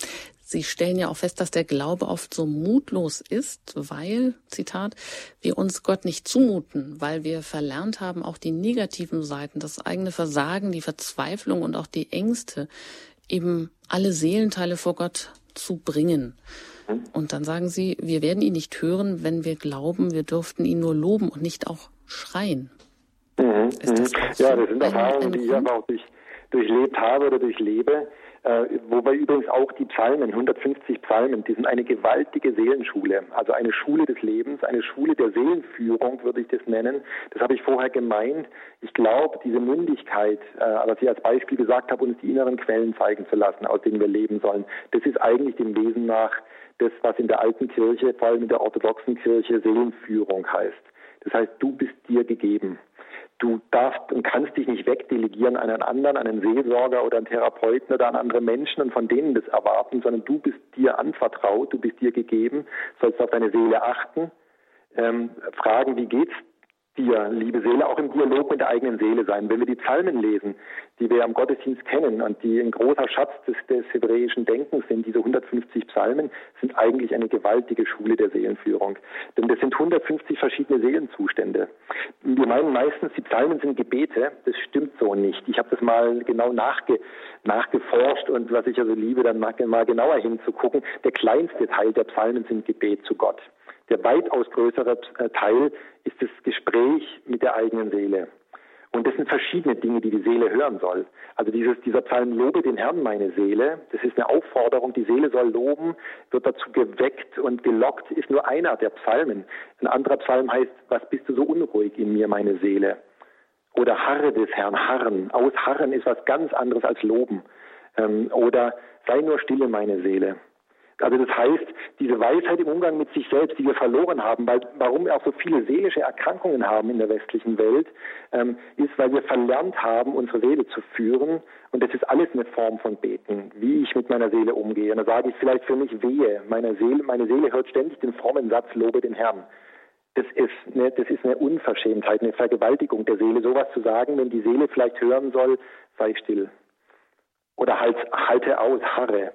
Sie stellen ja auch fest, dass der Glaube oft so mutlos ist, weil, Zitat, wir uns Gott nicht zumuten, weil wir verlernt haben, auch die negativen Seiten, das eigene Versagen, die Verzweiflung und auch die Ängste, eben alle Seelenteile vor Gott zu bringen. Und dann sagen sie, wir werden ihn nicht hören, wenn wir glauben, wir dürften ihn nur loben und nicht auch schreien. Mhm, das mhm. ja, das sind Erfahrungen, die ich aber auch durch, durchlebt habe oder durchlebe. Äh, wobei übrigens auch die Psalmen, 150 Psalmen, die sind eine gewaltige Seelenschule, also eine Schule des Lebens, eine Schule der Seelenführung, würde ich das nennen. Das habe ich vorher gemeint. Ich glaube, diese Mündigkeit, äh, was ich als Beispiel gesagt habe, uns die inneren Quellen zeigen zu lassen, aus denen wir leben sollen, das ist eigentlich dem Wesen nach das, was in der alten Kirche, vor allem in der orthodoxen Kirche, Seelenführung heißt. Das heißt, du bist dir gegeben. Du darfst und kannst dich nicht wegdelegieren an einen anderen, einen Seelsorger oder einen Therapeuten oder an andere Menschen und von denen das erwarten, sondern du bist dir anvertraut, du bist dir gegeben, sollst auf deine Seele achten, ähm, fragen, wie geht's dir, liebe Seele, auch im Dialog mit der eigenen Seele sein. Wenn wir die Psalmen lesen, die wir am Gottesdienst kennen und die ein großer Schatz des, des hebräischen Denkens sind, diese 150 Psalmen, sind eigentlich eine gewaltige Schule der Seelenführung. Denn das sind 150 verschiedene Seelenzustände. Wir meinen meistens, die Psalmen sind Gebete. Das stimmt so nicht. Ich habe das mal genau nachge, nachgeforscht und was ich also liebe, dann mal genauer hinzugucken. Der kleinste Teil der Psalmen sind Gebet zu Gott. Der weitaus größere äh, Teil ist das Gespräch mit der eigenen Seele. Und das sind verschiedene Dinge, die die Seele hören soll. Also dieses, dieser Psalm, lobe den Herrn, meine Seele, das ist eine Aufforderung, die Seele soll loben, wird dazu geweckt und gelockt, ist nur einer der Psalmen. Ein anderer Psalm heißt, was bist du so unruhig in mir, meine Seele? Oder harre des Herrn, harren. Ausharren ist was ganz anderes als loben. Ähm, oder sei nur stille, meine Seele. Also das heißt, diese Weisheit im Umgang mit sich selbst, die wir verloren haben, weil, warum wir auch so viele seelische Erkrankungen haben in der westlichen Welt, ähm, ist, weil wir verlernt haben, unsere Seele zu führen. Und das ist alles eine Form von Beten, wie ich mit meiner Seele umgehe. Und da sage ich vielleicht für mich wehe, meine Seele, meine Seele hört ständig den frommen Satz, lobe den Herrn. Das ist, eine, das ist eine Unverschämtheit, eine Vergewaltigung der Seele, sowas zu sagen, wenn die Seele vielleicht hören soll, sei still. Oder halt, halte aus, harre.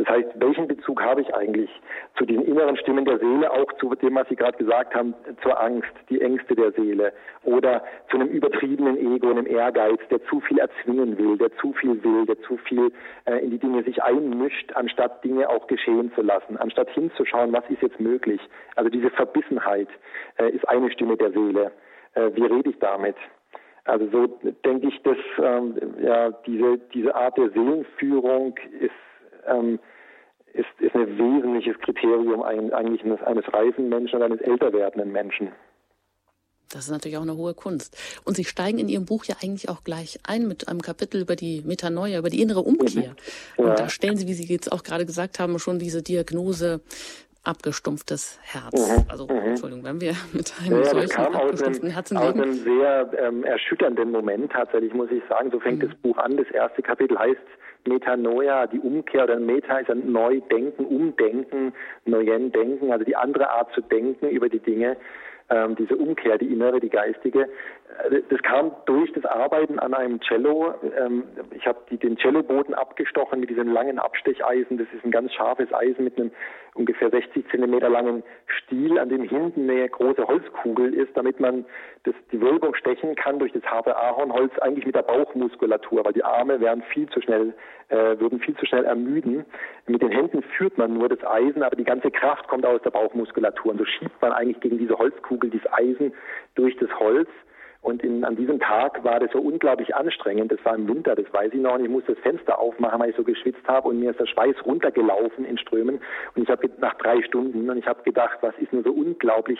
Das heißt, welchen Bezug habe ich eigentlich zu den inneren Stimmen der Seele, auch zu dem, was Sie gerade gesagt haben, zur Angst, die Ängste der Seele oder zu einem übertriebenen Ego, einem Ehrgeiz, der zu viel erzwingen will, der zu viel will, der zu viel äh, in die Dinge sich einmischt, anstatt Dinge auch geschehen zu lassen, anstatt hinzuschauen, was ist jetzt möglich. Also diese Verbissenheit äh, ist eine Stimme der Seele. Äh, wie rede ich damit? Also so denke ich, dass ähm, ja diese diese Art der Seelenführung ist ähm, ist, ist ein wesentliches Kriterium eigentlich eines, eines reifen Menschen oder eines älter werdenden Menschen. Das ist natürlich auch eine hohe Kunst. Und Sie steigen in Ihrem Buch ja eigentlich auch gleich ein mit einem Kapitel über die Metanoia, über die innere Umkehr. Mhm. Ja. Und da stellen Sie, wie Sie jetzt auch gerade gesagt haben, schon diese Diagnose abgestumpftes Herz. Mhm. Also, mhm. Entschuldigung, wenn wir mit einem ja, solchen abgestumpften Herzen leben. Aus einem sehr ähm, erschütternden Moment tatsächlich, muss ich sagen. So fängt mhm. das Buch an. Das erste Kapitel heißt Metanoia, die Umkehr oder Meta ist ein Neudenken, Umdenken, Neuen Denken, also die andere Art zu denken über die Dinge, ähm, diese Umkehr, die innere, die geistige. Äh, das kam durch das Arbeiten an einem Cello. Ähm, ich habe den Celloboden abgestochen mit diesem langen Abstecheisen. Das ist ein ganz scharfes Eisen mit einem ungefähr 60 Zentimeter langen Stiel, an dem hinten eine große Holzkugel ist, damit man das, die Wölbung stechen kann durch das harte Ahornholz eigentlich mit der Bauchmuskulatur, weil die Arme wären viel zu schnell, äh, würden viel zu schnell ermüden. Mit den Händen führt man nur das Eisen, aber die ganze Kraft kommt aus der Bauchmuskulatur. Und so schiebt man eigentlich gegen diese Holzkugel das Eisen durch das Holz. Und in, an diesem Tag war das so unglaublich anstrengend. Das war im Winter, das weiß ich noch. Und ich musste das Fenster aufmachen, weil ich so geschwitzt habe. Und mir ist der Schweiß runtergelaufen in Strömen. Und ich habe nach drei Stunden und ich habe gedacht, was ist nur so unglaublich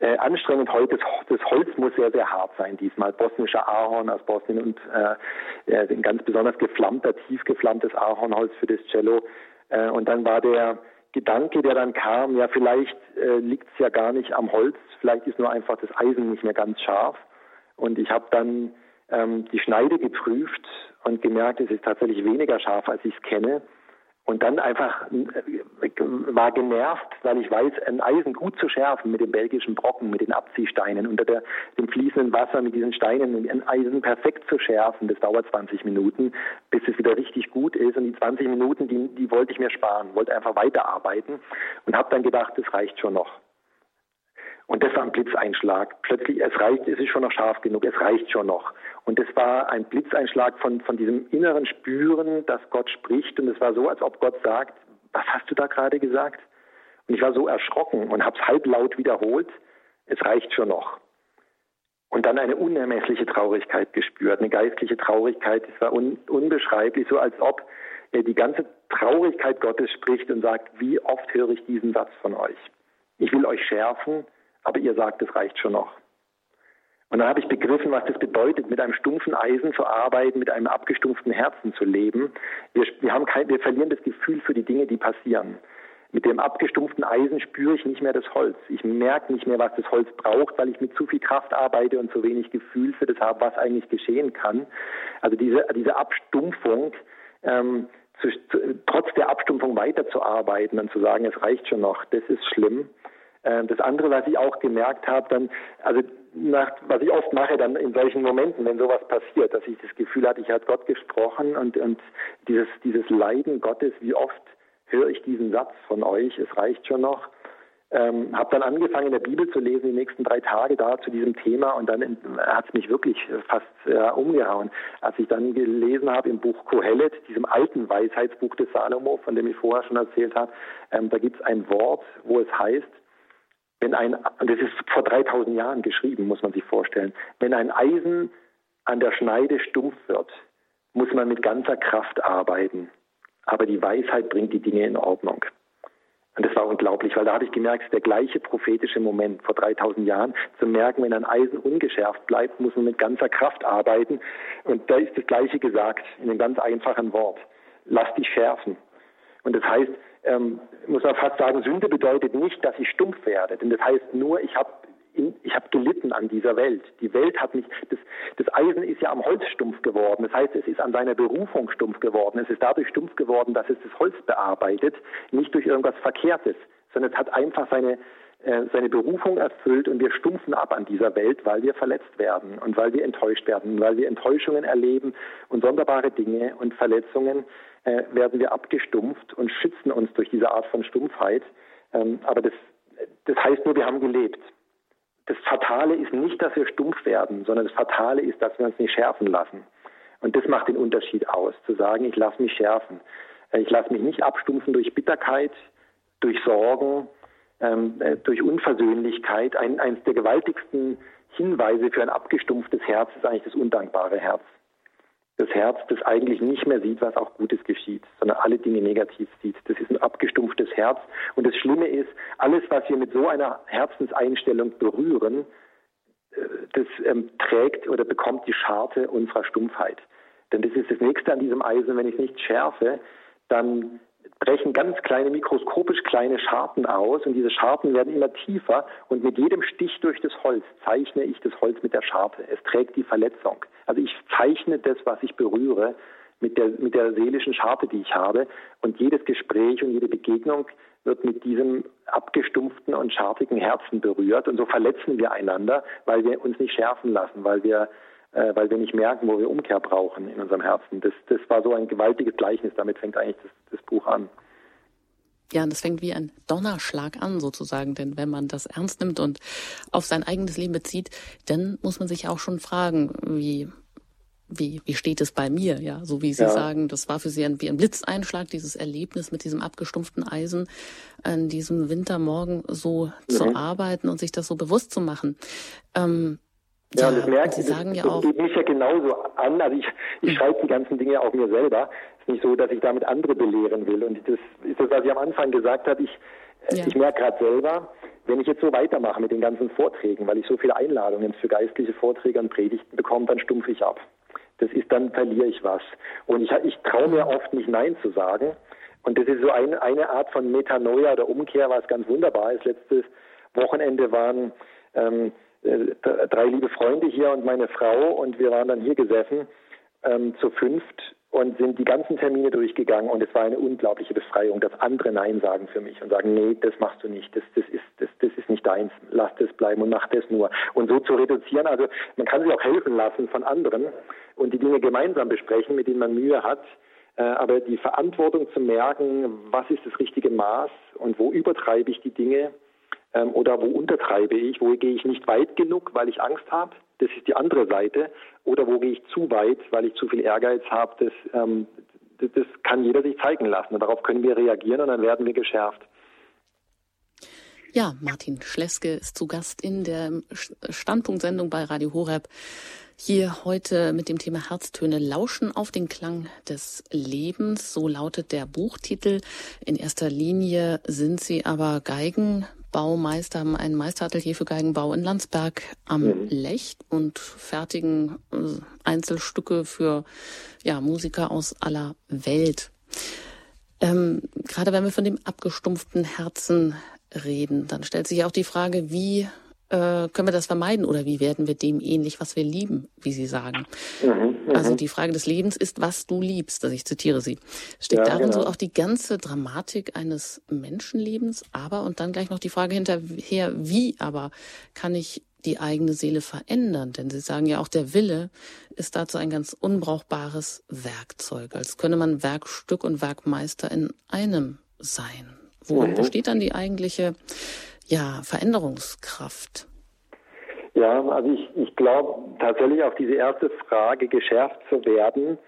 äh, anstrengend heute. Das, Holz muss sehr, sehr hart sein diesmal. Bosnischer Ahorn aus Bosnien und äh, ein ganz besonders geflammter, tief geflammtes Ahornholz für das Cello. Äh, und dann war der Gedanke, der dann kam, ja, vielleicht äh, liegt es ja gar nicht am Holz, vielleicht ist nur einfach das Eisen nicht mehr ganz scharf. Und ich habe dann ähm, die Schneide geprüft und gemerkt, es ist tatsächlich weniger scharf, als ich es kenne. Und dann einfach äh, war genervt, weil ich weiß, ein Eisen gut zu schärfen mit dem belgischen Brocken, mit den Abziehsteinen unter der, dem fließenden Wasser mit diesen Steinen, ein Eisen perfekt zu schärfen, das dauert 20 Minuten, bis es wieder richtig gut ist. Und die 20 Minuten, die, die wollte ich mir sparen, wollte einfach weiterarbeiten und habe dann gedacht, das reicht schon noch. Und das war ein Blitzeinschlag. Plötzlich, es reicht, es ist schon noch scharf genug, es reicht schon noch. Und das war ein Blitzeinschlag von, von diesem inneren Spüren, dass Gott spricht. Und es war so, als ob Gott sagt, was hast du da gerade gesagt? Und ich war so erschrocken und habe es halblaut wiederholt, es reicht schon noch. Und dann eine unermessliche Traurigkeit gespürt, eine geistliche Traurigkeit. Es war un, unbeschreiblich, so als ob er die ganze Traurigkeit Gottes spricht und sagt, wie oft höre ich diesen Satz von euch? Ich will euch schärfen, aber ihr sagt, es reicht schon noch. Und dann habe ich begriffen, was das bedeutet, mit einem stumpfen Eisen zu arbeiten, mit einem abgestumpften Herzen zu leben. Wir, wir, haben kein, wir verlieren das Gefühl für die Dinge, die passieren. Mit dem abgestumpften Eisen spüre ich nicht mehr das Holz. Ich merke nicht mehr, was das Holz braucht, weil ich mit zu viel Kraft arbeite und zu wenig Gefühl für das habe, was eigentlich geschehen kann. Also diese, diese Abstumpfung, ähm, zu, trotz der Abstumpfung weiterzuarbeiten und zu sagen, es reicht schon noch, das ist schlimm. Ähm, das andere, was ich auch gemerkt habe, dann, also nach, was ich oft mache dann in solchen Momenten, wenn sowas passiert, dass ich das Gefühl hatte, ich habe Gott gesprochen und, und dieses, dieses Leiden Gottes, wie oft höre ich diesen Satz von euch, es reicht schon noch. Ähm, habe dann angefangen, in der Bibel zu lesen, die nächsten drei Tage da zu diesem Thema und dann hat es mich wirklich fast äh, umgehauen. Als ich dann gelesen habe im Buch Kohelet, diesem alten Weisheitsbuch des Salomo, von dem ich vorher schon erzählt habe, ähm, da gibt es ein Wort, wo es heißt, wenn ein, das ist vor 3000 Jahren geschrieben, muss man sich vorstellen, wenn ein Eisen an der Schneide stumpf wird, muss man mit ganzer Kraft arbeiten. Aber die Weisheit bringt die Dinge in Ordnung. Und das war unglaublich, weil da habe ich gemerkt, der gleiche prophetische Moment vor 3000 Jahren, zu merken, wenn ein Eisen ungeschärft bleibt, muss man mit ganzer Kraft arbeiten. Und da ist das Gleiche gesagt, in einem ganz einfachen Wort. Lass dich schärfen. Und das heißt, ähm, muss man fast sagen, Sünde bedeutet nicht, dass ich stumpf werde. Denn das heißt nur, ich habe ich habe gelitten an dieser Welt. Die Welt hat mich, das, das Eisen ist ja am Holz stumpf geworden. Das heißt, es ist an seiner Berufung stumpf geworden. Es ist dadurch stumpf geworden, dass es das Holz bearbeitet, nicht durch irgendwas Verkehrtes, sondern es hat einfach seine, äh, seine Berufung erfüllt und wir stumpfen ab an dieser Welt, weil wir verletzt werden und weil wir enttäuscht werden, weil wir Enttäuschungen erleben und sonderbare Dinge und Verletzungen äh, werden wir abgestumpft und schützen uns durch diese Art von Stumpfheit. Ähm, aber das, das heißt nur, wir haben gelebt das Fatale ist nicht, dass wir stumpf werden, sondern das Fatale ist, dass wir uns nicht schärfen lassen. Und das macht den Unterschied aus, zu sagen, ich lasse mich schärfen. Äh, ich lasse mich nicht abstumpfen durch Bitterkeit, durch Sorgen, ähm, äh, durch Unversöhnlichkeit. Ein, eines der gewaltigsten Hinweise für ein abgestumpftes Herz ist eigentlich das undankbare Herz das Herz, das eigentlich nicht mehr sieht, was auch Gutes geschieht, sondern alle Dinge negativ sieht. Das ist ein abgestumpftes Herz. Und das Schlimme ist, alles, was wir mit so einer Herzenseinstellung berühren, äh, das ähm, trägt oder bekommt die Scharte unserer Stumpfheit. Denn das ist das Nächste an diesem Eisen, wenn ich es nicht schärfe, dann brechen ganz kleine, mikroskopisch kleine Scharten aus und diese Scharten werden immer tiefer und mit jedem Stich durch das Holz zeichne ich das Holz mit der Scharte. Es trägt die Verletzung. Also ich zeichne das, was ich berühre, mit der, mit der seelischen Scharte, die ich habe und jedes Gespräch und jede Begegnung wird mit diesem abgestumpften und schartigen Herzen berührt und so verletzen wir einander, weil wir uns nicht schärfen lassen, weil wir äh, weil wir nicht merken, wo wir Umkehr brauchen in unserem Herzen. Das, das war so ein gewaltiges Gleichnis, damit fängt eigentlich das, das Buch an. Ja, das fängt wie ein Donnerschlag an sozusagen, denn wenn man das ernst nimmt und auf sein eigenes Leben bezieht, dann muss man sich auch schon fragen, wie wie, wie steht es bei mir? Ja, so wie Sie ja. sagen, das war für Sie ein, wie ein Blitzeinschlag, dieses Erlebnis mit diesem abgestumpften Eisen an diesem Wintermorgen so mhm. zu arbeiten und sich das so bewusst zu machen. Ähm, ja, und das merkt, Sie sagen das, ja auch. geht mich ja genauso an. Also ich, ich hm. schreibe die ganzen Dinge auch mir selber. Es ist nicht so, dass ich damit andere belehren will. Und das ist das, was ich am Anfang gesagt habe. Ich, äh, ja. ich merke gerade selber, wenn ich jetzt so weitermache mit den ganzen Vorträgen, weil ich so viele Einladungen für geistliche Vorträge und Predigten bekomme, dann stumpfe ich ab. Das ist, dann verliere ich was. Und ich, ich traue mir oft nicht Nein zu sagen. Und das ist so ein, eine Art von Metanoia oder Umkehr, was ganz wunderbar ist. Letztes Wochenende waren ähm, äh, drei liebe Freunde hier und meine Frau und wir waren dann hier gesessen ähm, zu fünft und sind die ganzen Termine durchgegangen und es war eine unglaubliche Befreiung, dass andere Nein sagen für mich und sagen, nee, das machst du nicht, das, das, ist, das, das ist nicht deins, lass das bleiben und mach das nur. Und so zu reduzieren, also man kann sich auch helfen lassen von anderen und die Dinge gemeinsam besprechen, mit denen man Mühe hat, äh, aber die Verantwortung zu merken, was ist das richtige Maß und wo übertreibe ich die Dinge, ähm, oder wo untertreibe ich, wo gehe ich nicht weit genug, weil ich Angst habe, das ist die andere Seite, oder wo gehe ich zu weit, weil ich zu viel Ehrgeiz habe, das, ähm, das, das kann jeder sich zeigen lassen und darauf können wir reagieren und dann werden wir geschärft. Ja, Martin Schleske ist zu Gast in der Standpunktsendung bei Radio Horeb. Hier heute mit dem Thema Herztöne lauschen auf den Klang des Lebens. So lautet der Buchtitel. In erster Linie sind sie aber Geigen Baumeister haben ein Meisteratelier für Geigenbau in Landsberg am mhm. Lech und fertigen äh, Einzelstücke für ja, Musiker aus aller Welt. Ähm, gerade wenn wir von dem abgestumpften Herzen reden, dann stellt sich auch die Frage, wie äh, können wir das vermeiden oder wie werden wir dem ähnlich, was wir lieben, wie Sie sagen. Mhm, also mhm. die Frage des Lebens ist, was du liebst. Also ich zitiere Sie. Steckt ja, darin genau. so auch die ganze Dramatik eines Menschenlebens, aber und dann gleich noch die Frage hinterher, wie aber kann ich die eigene Seele verändern? Denn Sie sagen ja auch, der Wille ist dazu ein ganz unbrauchbares Werkzeug, als könne man Werkstück und Werkmeister in einem sein. Worin mhm. besteht dann die eigentliche ja, Veränderungskraft? Ja, also ich, ich glaube tatsächlich auf diese erste Frage geschärft zu werden,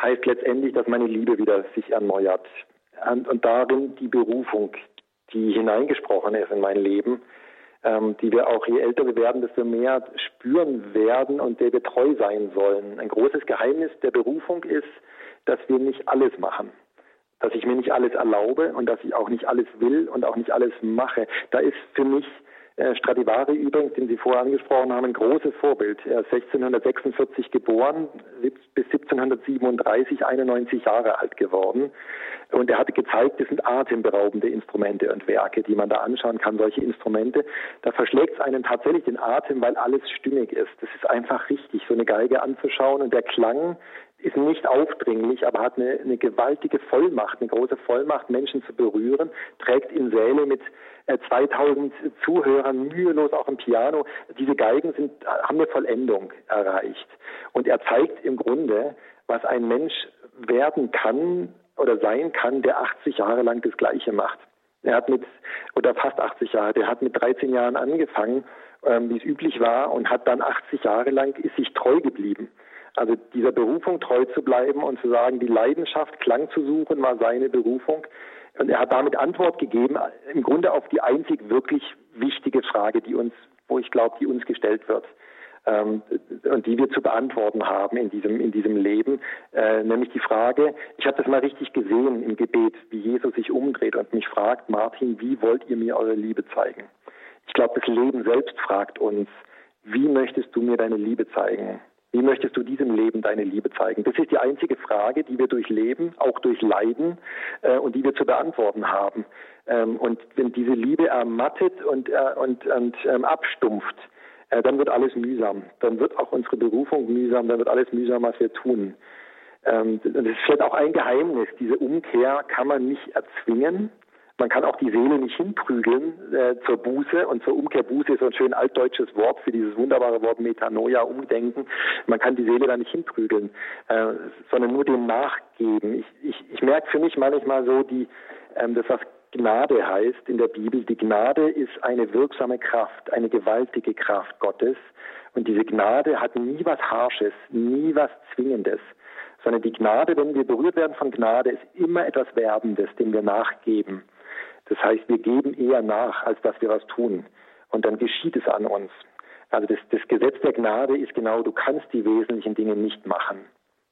heißt letztendlich, dass meine Liebe wieder sich erneuert. Und, und darin die Berufung, die hineingesprochen ist in mein Leben, ähm, die wir auch, je älter wir werden, desto mehr spüren werden und der wir treu sein sollen. Ein großes Geheimnis der Berufung ist, dass wir nicht alles machen dass ich mir nicht alles erlaube und dass ich auch nicht alles will und auch nicht alles mache. Da ist für mich äh, Stradivari übrigens, den Sie vorher angesprochen haben, ein großes Vorbild. Er ist 1646 geboren, bis 1737 91 Jahre alt geworden. Und er hat gezeigt, das sind atemberaubende Instrumente und Werke, die man da anschauen kann, solche Instrumente. Da verschlägt es einen tatsächlich den Atem, weil alles stimmig ist. Das ist einfach richtig, so eine Geige anzuschauen. Und der Klang ist nicht aufdringlich, aber hat eine, eine gewaltige Vollmacht, eine große Vollmacht, Menschen zu berühren, trägt in Säle mit 2000 äh, Zuhörern mühelos auch im Piano. Diese Geigen sind, haben eine Vollendung erreicht. Und er zeigt im Grunde, was ein Mensch werden kann oder sein kann, der 80 Jahre lang das Gleiche macht. Er hat mit, oder fast 80 Jahre, der hat mit 13 Jahren angefangen, ähm, wie es üblich war, und hat dann 80 Jahre lang, ist sich treu geblieben. Also dieser Berufung treu zu bleiben und zu sagen, die Leidenschaft, Klang zu suchen, war seine Berufung. Und er hat damit Antwort gegeben, im Grunde auf die einzig wirklich wichtige Frage, die uns, wo ich glaube, die uns gestellt wird. Ähm, und die wir zu beantworten haben in diesem, in diesem Leben, äh, nämlich die Frage, ich habe das mal richtig gesehen im Gebet, wie Jesus sich umdreht und mich fragt, Martin, wie wollt ihr mir eure Liebe zeigen? Ich glaube, das Leben selbst fragt uns, wie möchtest du mir deine Liebe zeigen? Wie möchtest du diesem Leben deine Liebe zeigen? Das ist die einzige Frage, die wir durchleben, auch durch Leiden äh, und die wir zu beantworten haben. Ähm, und wenn diese Liebe ermattet und, äh, und, und ähm, abstumpft, äh, dann wird alles mühsam. Dann wird auch unsere Berufung mühsam, dann wird alles mühsam, was wir tun. Ähm, das ist vielleicht auch ein Geheimnis. Diese Umkehr kann man nicht erzwingen. Man kann auch die Seele nicht hinprügeln äh, zur Buße und zur Umkehr. Buße ist so ein schön altdeutsches Wort für dieses wunderbare Wort Metanoia, Umdenken. Man kann die Seele da nicht hinprügeln, äh, sondern nur dem nachgeben. Ich, ich, ich merke für mich manchmal so, die, ähm, das was Gnade heißt in der Bibel, die Gnade ist eine wirksame Kraft, eine gewaltige Kraft Gottes. Und diese Gnade hat nie was Harsches, nie was Zwingendes sondern die Gnade, wenn wir berührt werden von Gnade, ist immer etwas Werbendes, dem wir nachgeben. Das heißt, wir geben eher nach, als dass wir was tun. Und dann geschieht es an uns. Also das, das Gesetz der Gnade ist genau, du kannst die wesentlichen Dinge nicht machen.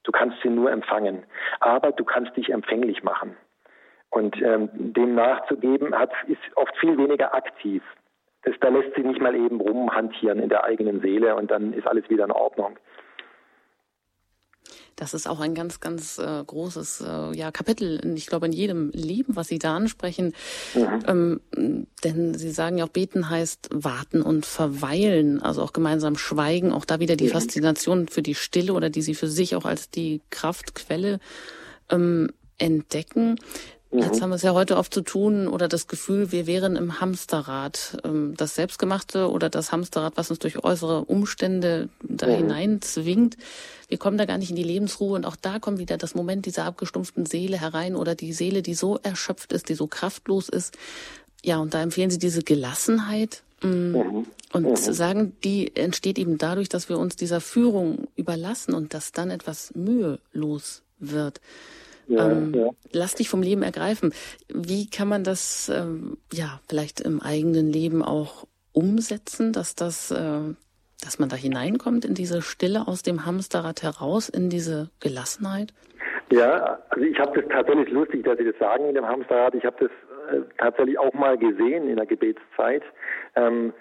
Du kannst sie nur empfangen. Aber du kannst dich empfänglich machen. Und ähm, dem nachzugeben hat, ist oft viel weniger aktiv. Das, da lässt sich nicht mal eben rumhantieren in der eigenen Seele und dann ist alles wieder in Ordnung. Das ist auch ein ganz, ganz äh, großes äh, ja, Kapitel, ich glaube, in jedem Leben, was Sie da ansprechen. Ja. Ähm, denn Sie sagen ja auch, beten heißt warten und verweilen, also auch gemeinsam schweigen, auch da wieder die ja. Faszination für die Stille oder die Sie für sich auch als die Kraftquelle ähm, entdecken. Mhm. Jetzt haben wir es ja heute oft zu tun oder das Gefühl, wir wären im Hamsterrad. Ähm, das Selbstgemachte oder das Hamsterrad, was uns durch äußere Umstände da mhm. hinein zwingt. Wir kommen da gar nicht in die Lebensruhe und auch da kommt wieder das Moment dieser abgestumpften Seele herein oder die Seele, die so erschöpft ist, die so kraftlos ist. Ja, und da empfehlen Sie diese Gelassenheit. Mm, mhm. Und mhm. sagen, die entsteht eben dadurch, dass wir uns dieser Führung überlassen und dass dann etwas mühelos wird. Ja, ähm, ja. Lass dich vom Leben ergreifen. Wie kann man das ähm, ja vielleicht im eigenen Leben auch umsetzen, dass das, äh, dass man da hineinkommt in diese Stille aus dem Hamsterrad heraus, in diese Gelassenheit? Ja, also ich habe das tatsächlich lustig, dass Sie das sagen in dem Hamsterrad. Ich habe das äh, tatsächlich auch mal gesehen in der Gebetszeit. Ähm,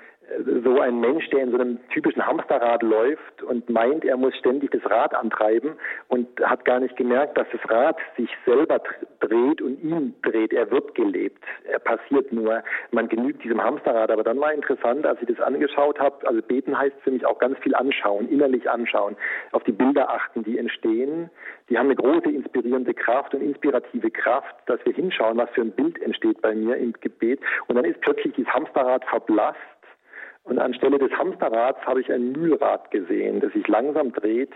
so ein Mensch, der in so einem typischen Hamsterrad läuft und meint, er muss ständig das Rad antreiben und hat gar nicht gemerkt, dass das Rad sich selber dreht und ihn dreht. Er wird gelebt. Er passiert nur. Man genügt diesem Hamsterrad. Aber dann war interessant, als ich das angeschaut habe, also beten heißt für mich auch ganz viel anschauen, innerlich anschauen, auf die Bilder achten, die entstehen. Die haben eine große inspirierende Kraft und inspirative Kraft, dass wir hinschauen, was für ein Bild entsteht bei mir im Gebet. Und dann ist plötzlich dieses Hamsterrad verblasst und anstelle des Hamsterrads habe ich ein Mühlrad gesehen, das sich langsam dreht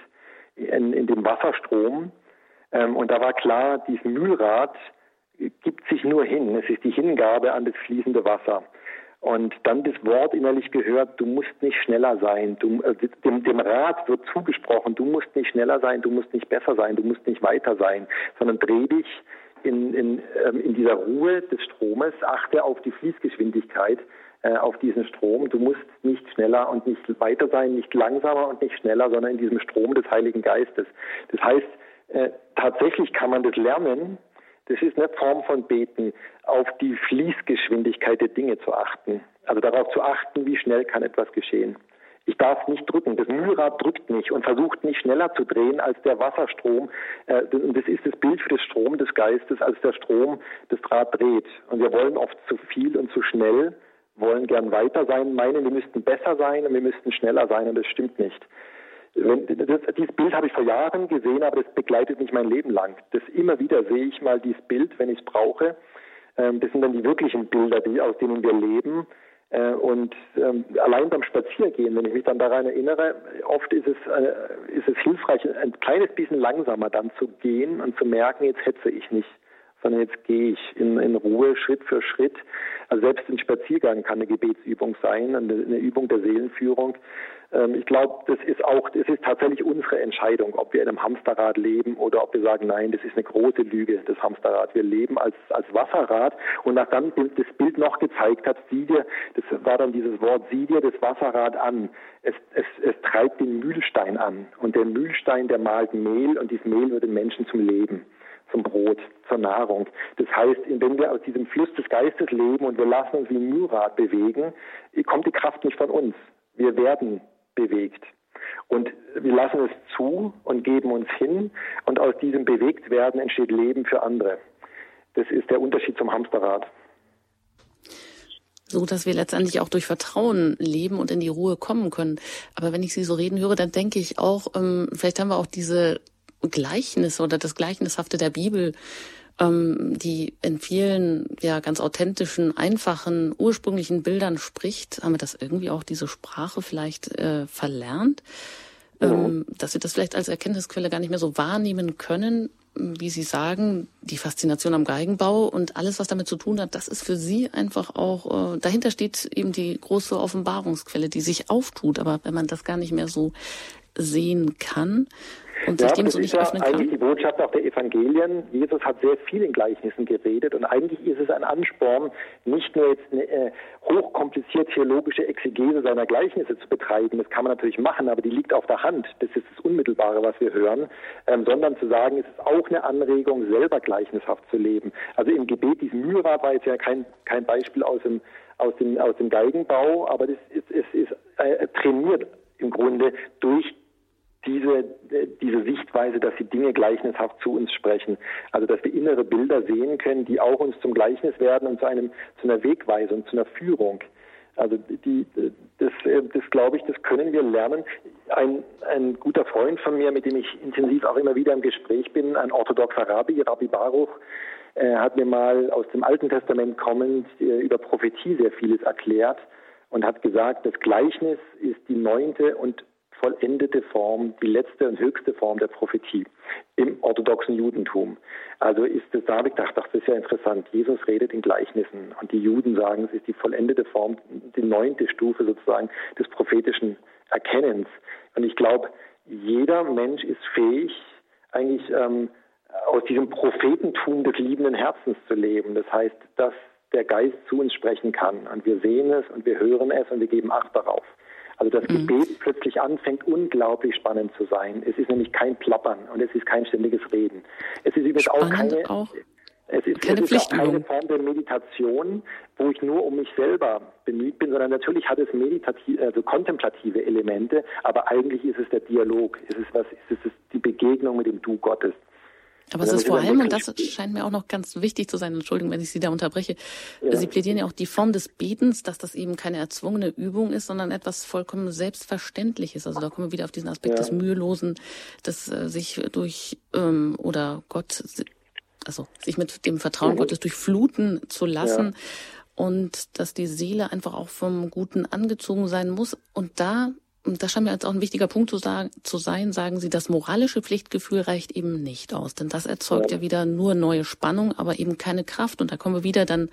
in, in dem Wasserstrom. Ähm, und da war klar, dieses Mühlrad gibt sich nur hin. Es ist die Hingabe an das fließende Wasser. Und dann das Wort innerlich gehört, du musst nicht schneller sein. Du, äh, dem, dem Rad wird zugesprochen, du musst nicht schneller sein, du musst nicht besser sein, du musst nicht weiter sein, sondern dreh dich in, in, ähm, in dieser Ruhe des Stromes, achte auf die Fließgeschwindigkeit auf diesen Strom. Du musst nicht schneller und nicht weiter sein, nicht langsamer und nicht schneller, sondern in diesem Strom des Heiligen Geistes. Das heißt, äh, tatsächlich kann man das lernen. Das ist eine Form von Beten, auf die Fließgeschwindigkeit der Dinge zu achten. Also darauf zu achten, wie schnell kann etwas geschehen. Ich darf nicht drücken. Das Mühlrad drückt nicht und versucht nicht schneller zu drehen als der Wasserstrom. Äh, und das ist das Bild für den Strom des Geistes, als der Strom das Rad dreht. Und wir wollen oft zu viel und zu schnell, wollen gern weiter sein, meinen, wir müssten besser sein und wir müssten schneller sein und das stimmt nicht. Wenn, das, dieses Bild habe ich vor Jahren gesehen, aber das begleitet mich mein Leben lang. Das immer wieder sehe ich mal dieses Bild, wenn ich es brauche. Ähm, das sind dann die wirklichen Bilder, die, aus denen wir leben. Äh, und ähm, allein beim Spaziergehen, wenn ich mich dann daran erinnere, oft ist es, äh, ist es hilfreich, ein kleines bisschen langsamer dann zu gehen und zu merken, jetzt hetze ich nicht, sondern jetzt gehe ich in, in Ruhe, Schritt für Schritt. Also selbst ein Spaziergang kann eine Gebetsübung sein, eine, eine Übung der Seelenführung. Ähm, ich glaube, das ist auch, das ist tatsächlich unsere Entscheidung, ob wir in einem Hamsterrad leben oder ob wir sagen, nein, das ist eine große Lüge, das Hamsterrad. Wir leben als, als Wasserrad und nachdem das Bild noch gezeigt hat, sieh dir, das war dann dieses Wort, sieh dir das Wasserrad an. Es, es, es treibt den Mühlstein an und der Mühlstein, der malt Mehl und dieses Mehl wird den Menschen zum Leben Brot, zur Nahrung. Das heißt, wenn wir aus diesem Fluss des Geistes leben und wir lassen uns wie ein bewegen, kommt die Kraft nicht von uns. Wir werden bewegt. Und wir lassen es zu und geben uns hin und aus diesem Bewegtwerden entsteht Leben für andere. Das ist der Unterschied zum Hamsterrad. So dass wir letztendlich auch durch Vertrauen leben und in die Ruhe kommen können. Aber wenn ich Sie so reden höre, dann denke ich auch, ähm, vielleicht haben wir auch diese Gleichnisse oder das Gleichnishafte der Bibel ähm, die in vielen ja ganz authentischen, einfachen, ursprünglichen Bildern spricht, haben wir das irgendwie auch diese Sprache vielleicht äh, verlernt, ähm, dass wir das vielleicht als Erkenntnisquelle gar nicht mehr so wahrnehmen können, wie Sie sagen, die Faszination am Geigenbau und alles, was damit zu tun hat, das ist für Sie einfach auch, äh, dahinter steht eben die große Offenbarungsquelle, die sich auftut. Aber wenn man das gar nicht mehr so sehen kann, und ja, das so ist ja eigentlich die Botschaft auch der Evangelien. Jesus hat sehr viel in Gleichnissen geredet und eigentlich ist es ein Ansporn, nicht nur jetzt eine äh, hochkompliziert theologische Exegese seiner Gleichnisse zu betreiben. Das kann man natürlich machen, aber die liegt auf der Hand. Das ist das Unmittelbare, was wir hören, ähm, sondern zu sagen, es ist auch eine Anregung, selber gleichnishaft zu leben. Also im Gebet, dieses Mühlrad war jetzt ja kein, kein Beispiel aus dem, aus dem, aus dem Geigenbau, aber das ist, es ist äh, trainiert im Grunde durch diese, diese Sichtweise, dass die Dinge gleichnishaft zu uns sprechen. Also, dass wir innere Bilder sehen können, die auch uns zum Gleichnis werden und zu einem, zu einer Wegweisung, zu einer Führung. Also, die, das, das glaube ich, das können wir lernen. Ein, ein guter Freund von mir, mit dem ich intensiv auch immer wieder im Gespräch bin, ein orthodoxer Rabbi, Rabbi Baruch, äh, hat mir mal aus dem Alten Testament kommend äh, über Prophetie sehr vieles erklärt und hat gesagt, das Gleichnis ist die neunte und vollendete Form, die letzte und höchste Form der Prophetie im orthodoxen Judentum. Also ist es, da ich gedacht, ach, das ist ja interessant. Jesus redet in Gleichnissen und die Juden sagen, es ist die vollendete Form, die neunte Stufe sozusagen des prophetischen Erkennens. Und ich glaube, jeder Mensch ist fähig, eigentlich ähm, aus diesem Prophetentum des liebenden Herzens zu leben. Das heißt, dass der Geist zu uns sprechen kann. Und wir sehen es und wir hören es und wir geben Acht darauf. Also das mhm. Gebet plötzlich anfängt unglaublich spannend zu sein. Es ist nämlich kein Plappern und es ist kein ständiges Reden. Es ist übrigens auch keine, auch. Es ist, keine, es ist auch keine Form der Meditation, wo ich nur um mich selber bemüht bin, sondern natürlich hat es meditative, also kontemplative Elemente, aber eigentlich ist es der Dialog, es ist was, es ist die Begegnung mit dem Du Gottes. Aber es ist vor allem, und das scheint mir auch noch ganz wichtig zu sein, Entschuldigung, wenn ich Sie da unterbreche, ja. Sie plädieren ja auch die Form des Betens, dass das eben keine erzwungene Übung ist, sondern etwas vollkommen Selbstverständliches. Also da kommen wir wieder auf diesen Aspekt ja. des Mühelosen, des äh, sich durch ähm, oder Gott, also sich mit dem Vertrauen mhm. Gottes durchfluten zu lassen. Ja. Und dass die Seele einfach auch vom Guten angezogen sein muss. Und da das scheint mir jetzt auch ein wichtiger Punkt zu, sagen, zu sein, sagen Sie, das moralische Pflichtgefühl reicht eben nicht aus, denn das erzeugt ja. ja wieder nur neue Spannung, aber eben keine Kraft. Und da kommen wir wieder dann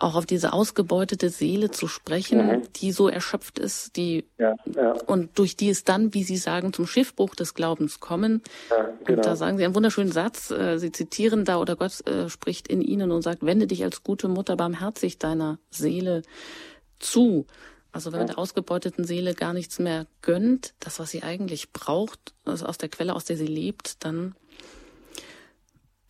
auch auf diese ausgebeutete Seele zu sprechen, mhm. die so erschöpft ist, die ja, ja. und durch die es dann, wie Sie sagen, zum Schiffbruch des Glaubens kommen. Genau. Und da sagen Sie einen wunderschönen Satz. Äh, Sie zitieren da oder Gott äh, spricht in Ihnen und sagt: Wende dich als gute Mutter barmherzig deiner Seele zu. Also wenn man der ausgebeuteten Seele gar nichts mehr gönnt, das, was sie eigentlich braucht, also aus der Quelle, aus der sie lebt, dann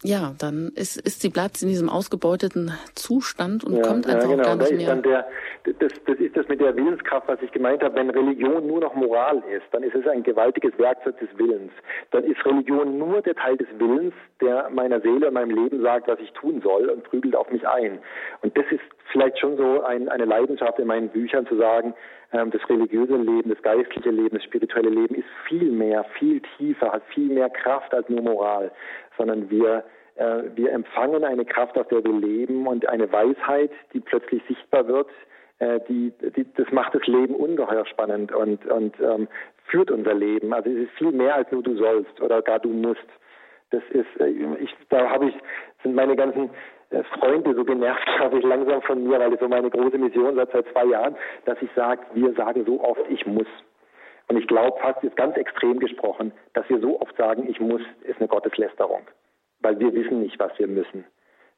ja, dann ist, ist sie bleibt in diesem ausgebeuteten Zustand und ja, kommt einfach ja, genau. gar nicht mehr. Der, das, das ist das mit der Willenskraft, was ich gemeint habe. Wenn Religion nur noch Moral ist, dann ist es ein gewaltiges Werkzeug des Willens. Dann ist Religion nur der Teil des Willens, der meiner Seele und meinem Leben sagt, was ich tun soll und prügelt auf mich ein. Und das ist vielleicht schon so ein, eine Leidenschaft in meinen Büchern zu sagen, ähm, das religiöse Leben, das geistliche Leben, das spirituelle Leben ist viel mehr, viel tiefer, hat viel mehr Kraft als nur Moral, sondern wir äh, wir empfangen eine Kraft, aus der wir leben und eine Weisheit, die plötzlich sichtbar wird, äh, die, die, das macht das Leben ungeheuer spannend und, und ähm, führt unser Leben. Also es ist viel mehr als nur du sollst oder gar du musst. Das ist, äh, ich, da habe ich, sind meine ganzen äh, Freunde so genervt, glaube ich, langsam von mir, weil das so meine große Mission seit seit zwei Jahren, dass ich sage, wir sagen so oft, ich muss. Und ich glaube fast, ist ganz extrem gesprochen, dass wir so oft sagen, ich muss, ist eine Gotteslästerung. Weil wir wissen nicht, was wir müssen.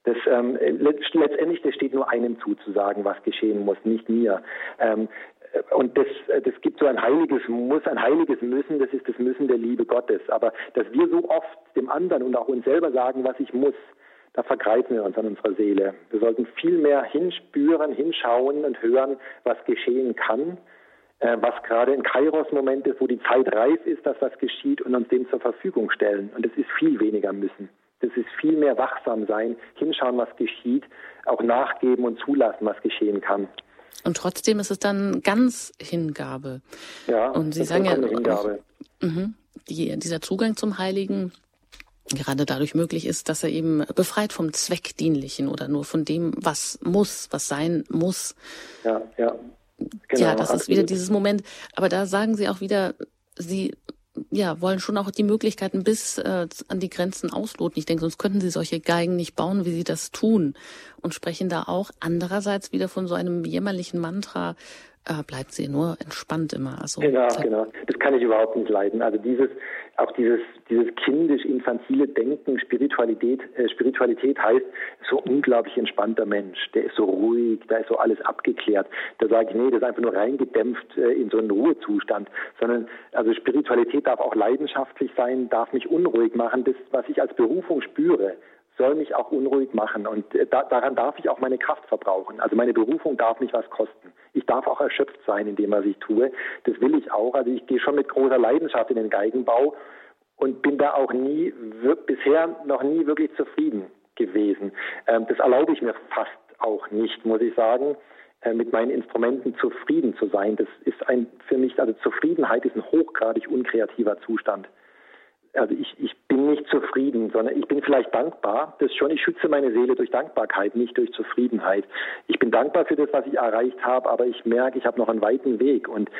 Das, ähm, letztendlich, das steht nur einem zu, zu sagen, was geschehen muss, nicht mir. Ähm, und das, das gibt so ein heiliges Muss, ein heiliges Müssen, das ist das Müssen der Liebe Gottes. Aber dass wir so oft dem anderen und auch uns selber sagen, was ich muss, da vergreifen wir uns an unserer Seele. Wir sollten viel mehr hinspüren, hinschauen und hören, was geschehen kann, äh, was gerade ein Kairos-Moment ist, wo die Zeit reif ist, dass was geschieht und uns dem zur Verfügung stellen. Und es ist viel weniger müssen. Das ist viel mehr wachsam sein, hinschauen, was geschieht, auch nachgeben und zulassen, was geschehen kann. Und trotzdem ist es dann ganz Hingabe. Ja, und Sie sagen ja, Hingabe. Mh, die, dieser Zugang zum Heiligen gerade dadurch möglich ist, dass er eben befreit vom Zweckdienlichen oder nur von dem, was muss, was sein muss. Ja, ja. Genau, ja, das absolut. ist wieder dieses Moment. Aber da sagen Sie auch wieder, Sie ja, wollen schon auch die Möglichkeiten bis äh, an die Grenzen ausloten. Ich denke, sonst könnten sie solche Geigen nicht bauen, wie sie das tun. Und sprechen da auch andererseits wieder von so einem jämmerlichen Mantra, äh, bleibt sie nur entspannt immer. Also, genau, genau. Das kann ich überhaupt nicht leiden. Also dieses, auch dieses, dieses kindisch-infantile Denken, Spiritualität, äh, Spiritualität heißt, so unglaublich entspannter Mensch. Der ist so ruhig, da ist so alles abgeklärt. Da sage ich, nee, das ist einfach nur reingedämpft äh, in so einen Ruhezustand. Sondern, also Spiritualität darf auch leidenschaftlich sein, darf mich unruhig machen. Das, was ich als Berufung spüre, soll mich auch unruhig machen. Und äh, da, daran darf ich auch meine Kraft verbrauchen. Also meine Berufung darf mich was kosten. Ich darf auch erschöpft sein in dem, was ich tue. Das will ich auch. Also ich gehe schon mit großer Leidenschaft in den Geigenbau und bin da auch nie, bisher noch nie wirklich zufrieden gewesen. Ähm, das erlaube ich mir fast auch nicht, muss ich sagen äh, mit meinen Instrumenten zufrieden zu sein. Das ist ein für mich, also Zufriedenheit ist ein hochgradig unkreativer Zustand also ich, ich bin nicht zufrieden, sondern ich bin vielleicht dankbar. Das schon, ich schütze meine Seele durch Dankbarkeit, nicht durch Zufriedenheit. Ich bin dankbar für das, was ich erreicht habe, aber ich merke, ich habe noch einen weiten Weg und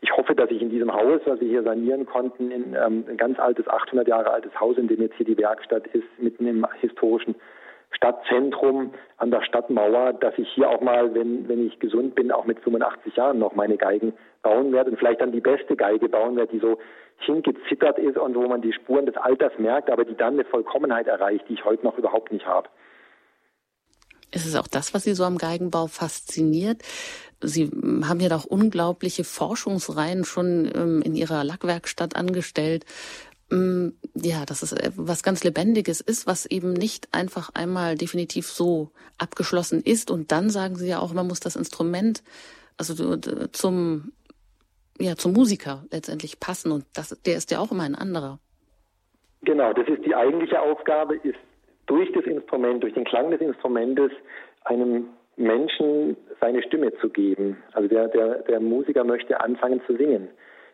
ich hoffe, dass ich in diesem Haus, was wir hier sanieren konnten, in ähm, ein ganz altes, 800 Jahre altes Haus, in dem jetzt hier die Werkstatt ist, mitten im historischen Stadtzentrum an der Stadtmauer, dass ich hier auch mal, wenn, wenn ich gesund bin, auch mit 85 Jahren noch meine Geigen bauen werde und vielleicht dann die beste Geige bauen werde, die so hingezittert ist und wo man die Spuren des Alters merkt, aber die dann eine Vollkommenheit erreicht, die ich heute noch überhaupt nicht habe. Ist es auch das, was Sie so am Geigenbau fasziniert? Sie haben ja doch unglaubliche Forschungsreihen schon ähm, in Ihrer Lackwerkstatt angestellt. Ähm, ja, dass es äh, was ganz Lebendiges ist, was eben nicht einfach einmal definitiv so abgeschlossen ist. Und dann sagen Sie ja auch, man muss das Instrument also zum ja, zum Musiker letztendlich passen und das, der ist ja auch immer ein anderer. Genau, das ist die eigentliche Aufgabe, ist durch das Instrument, durch den Klang des Instrumentes einem Menschen seine Stimme zu geben. Also der, der, der Musiker möchte anfangen zu singen.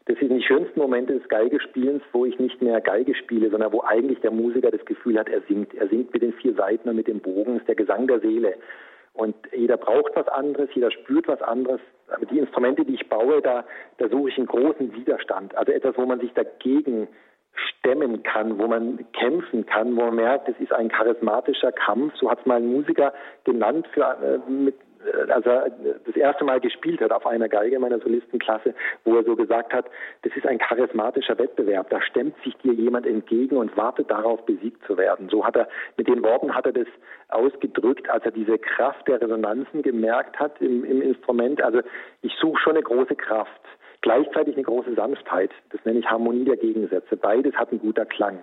Das sind die schönsten Momente des Geigespielens, wo ich nicht mehr Geige spiele, sondern wo eigentlich der Musiker das Gefühl hat, er singt. Er singt mit den vier Seiten und mit dem Bogen, ist der Gesang der Seele. Und jeder braucht was anderes, jeder spürt was anderes. Aber die Instrumente, die ich baue, da, da suche ich einen großen Widerstand. Also etwas, wo man sich dagegen stemmen kann, wo man kämpfen kann, wo man merkt, es ist ein charismatischer Kampf. So hat es mal ein Musiker genannt, für, äh, mit, als er das erste Mal gespielt hat auf einer Geige in meiner Solistenklasse, wo er so gesagt hat, das ist ein charismatischer Wettbewerb. Da stemmt sich dir jemand entgegen und wartet darauf, besiegt zu werden. So hat er, mit den Worten hat er das ausgedrückt, als er diese Kraft der Resonanzen gemerkt hat im, im Instrument. Also ich suche schon eine große Kraft. Gleichzeitig eine große Sanftheit. Das nenne ich Harmonie der Gegensätze. Beides hat ein guter Klang.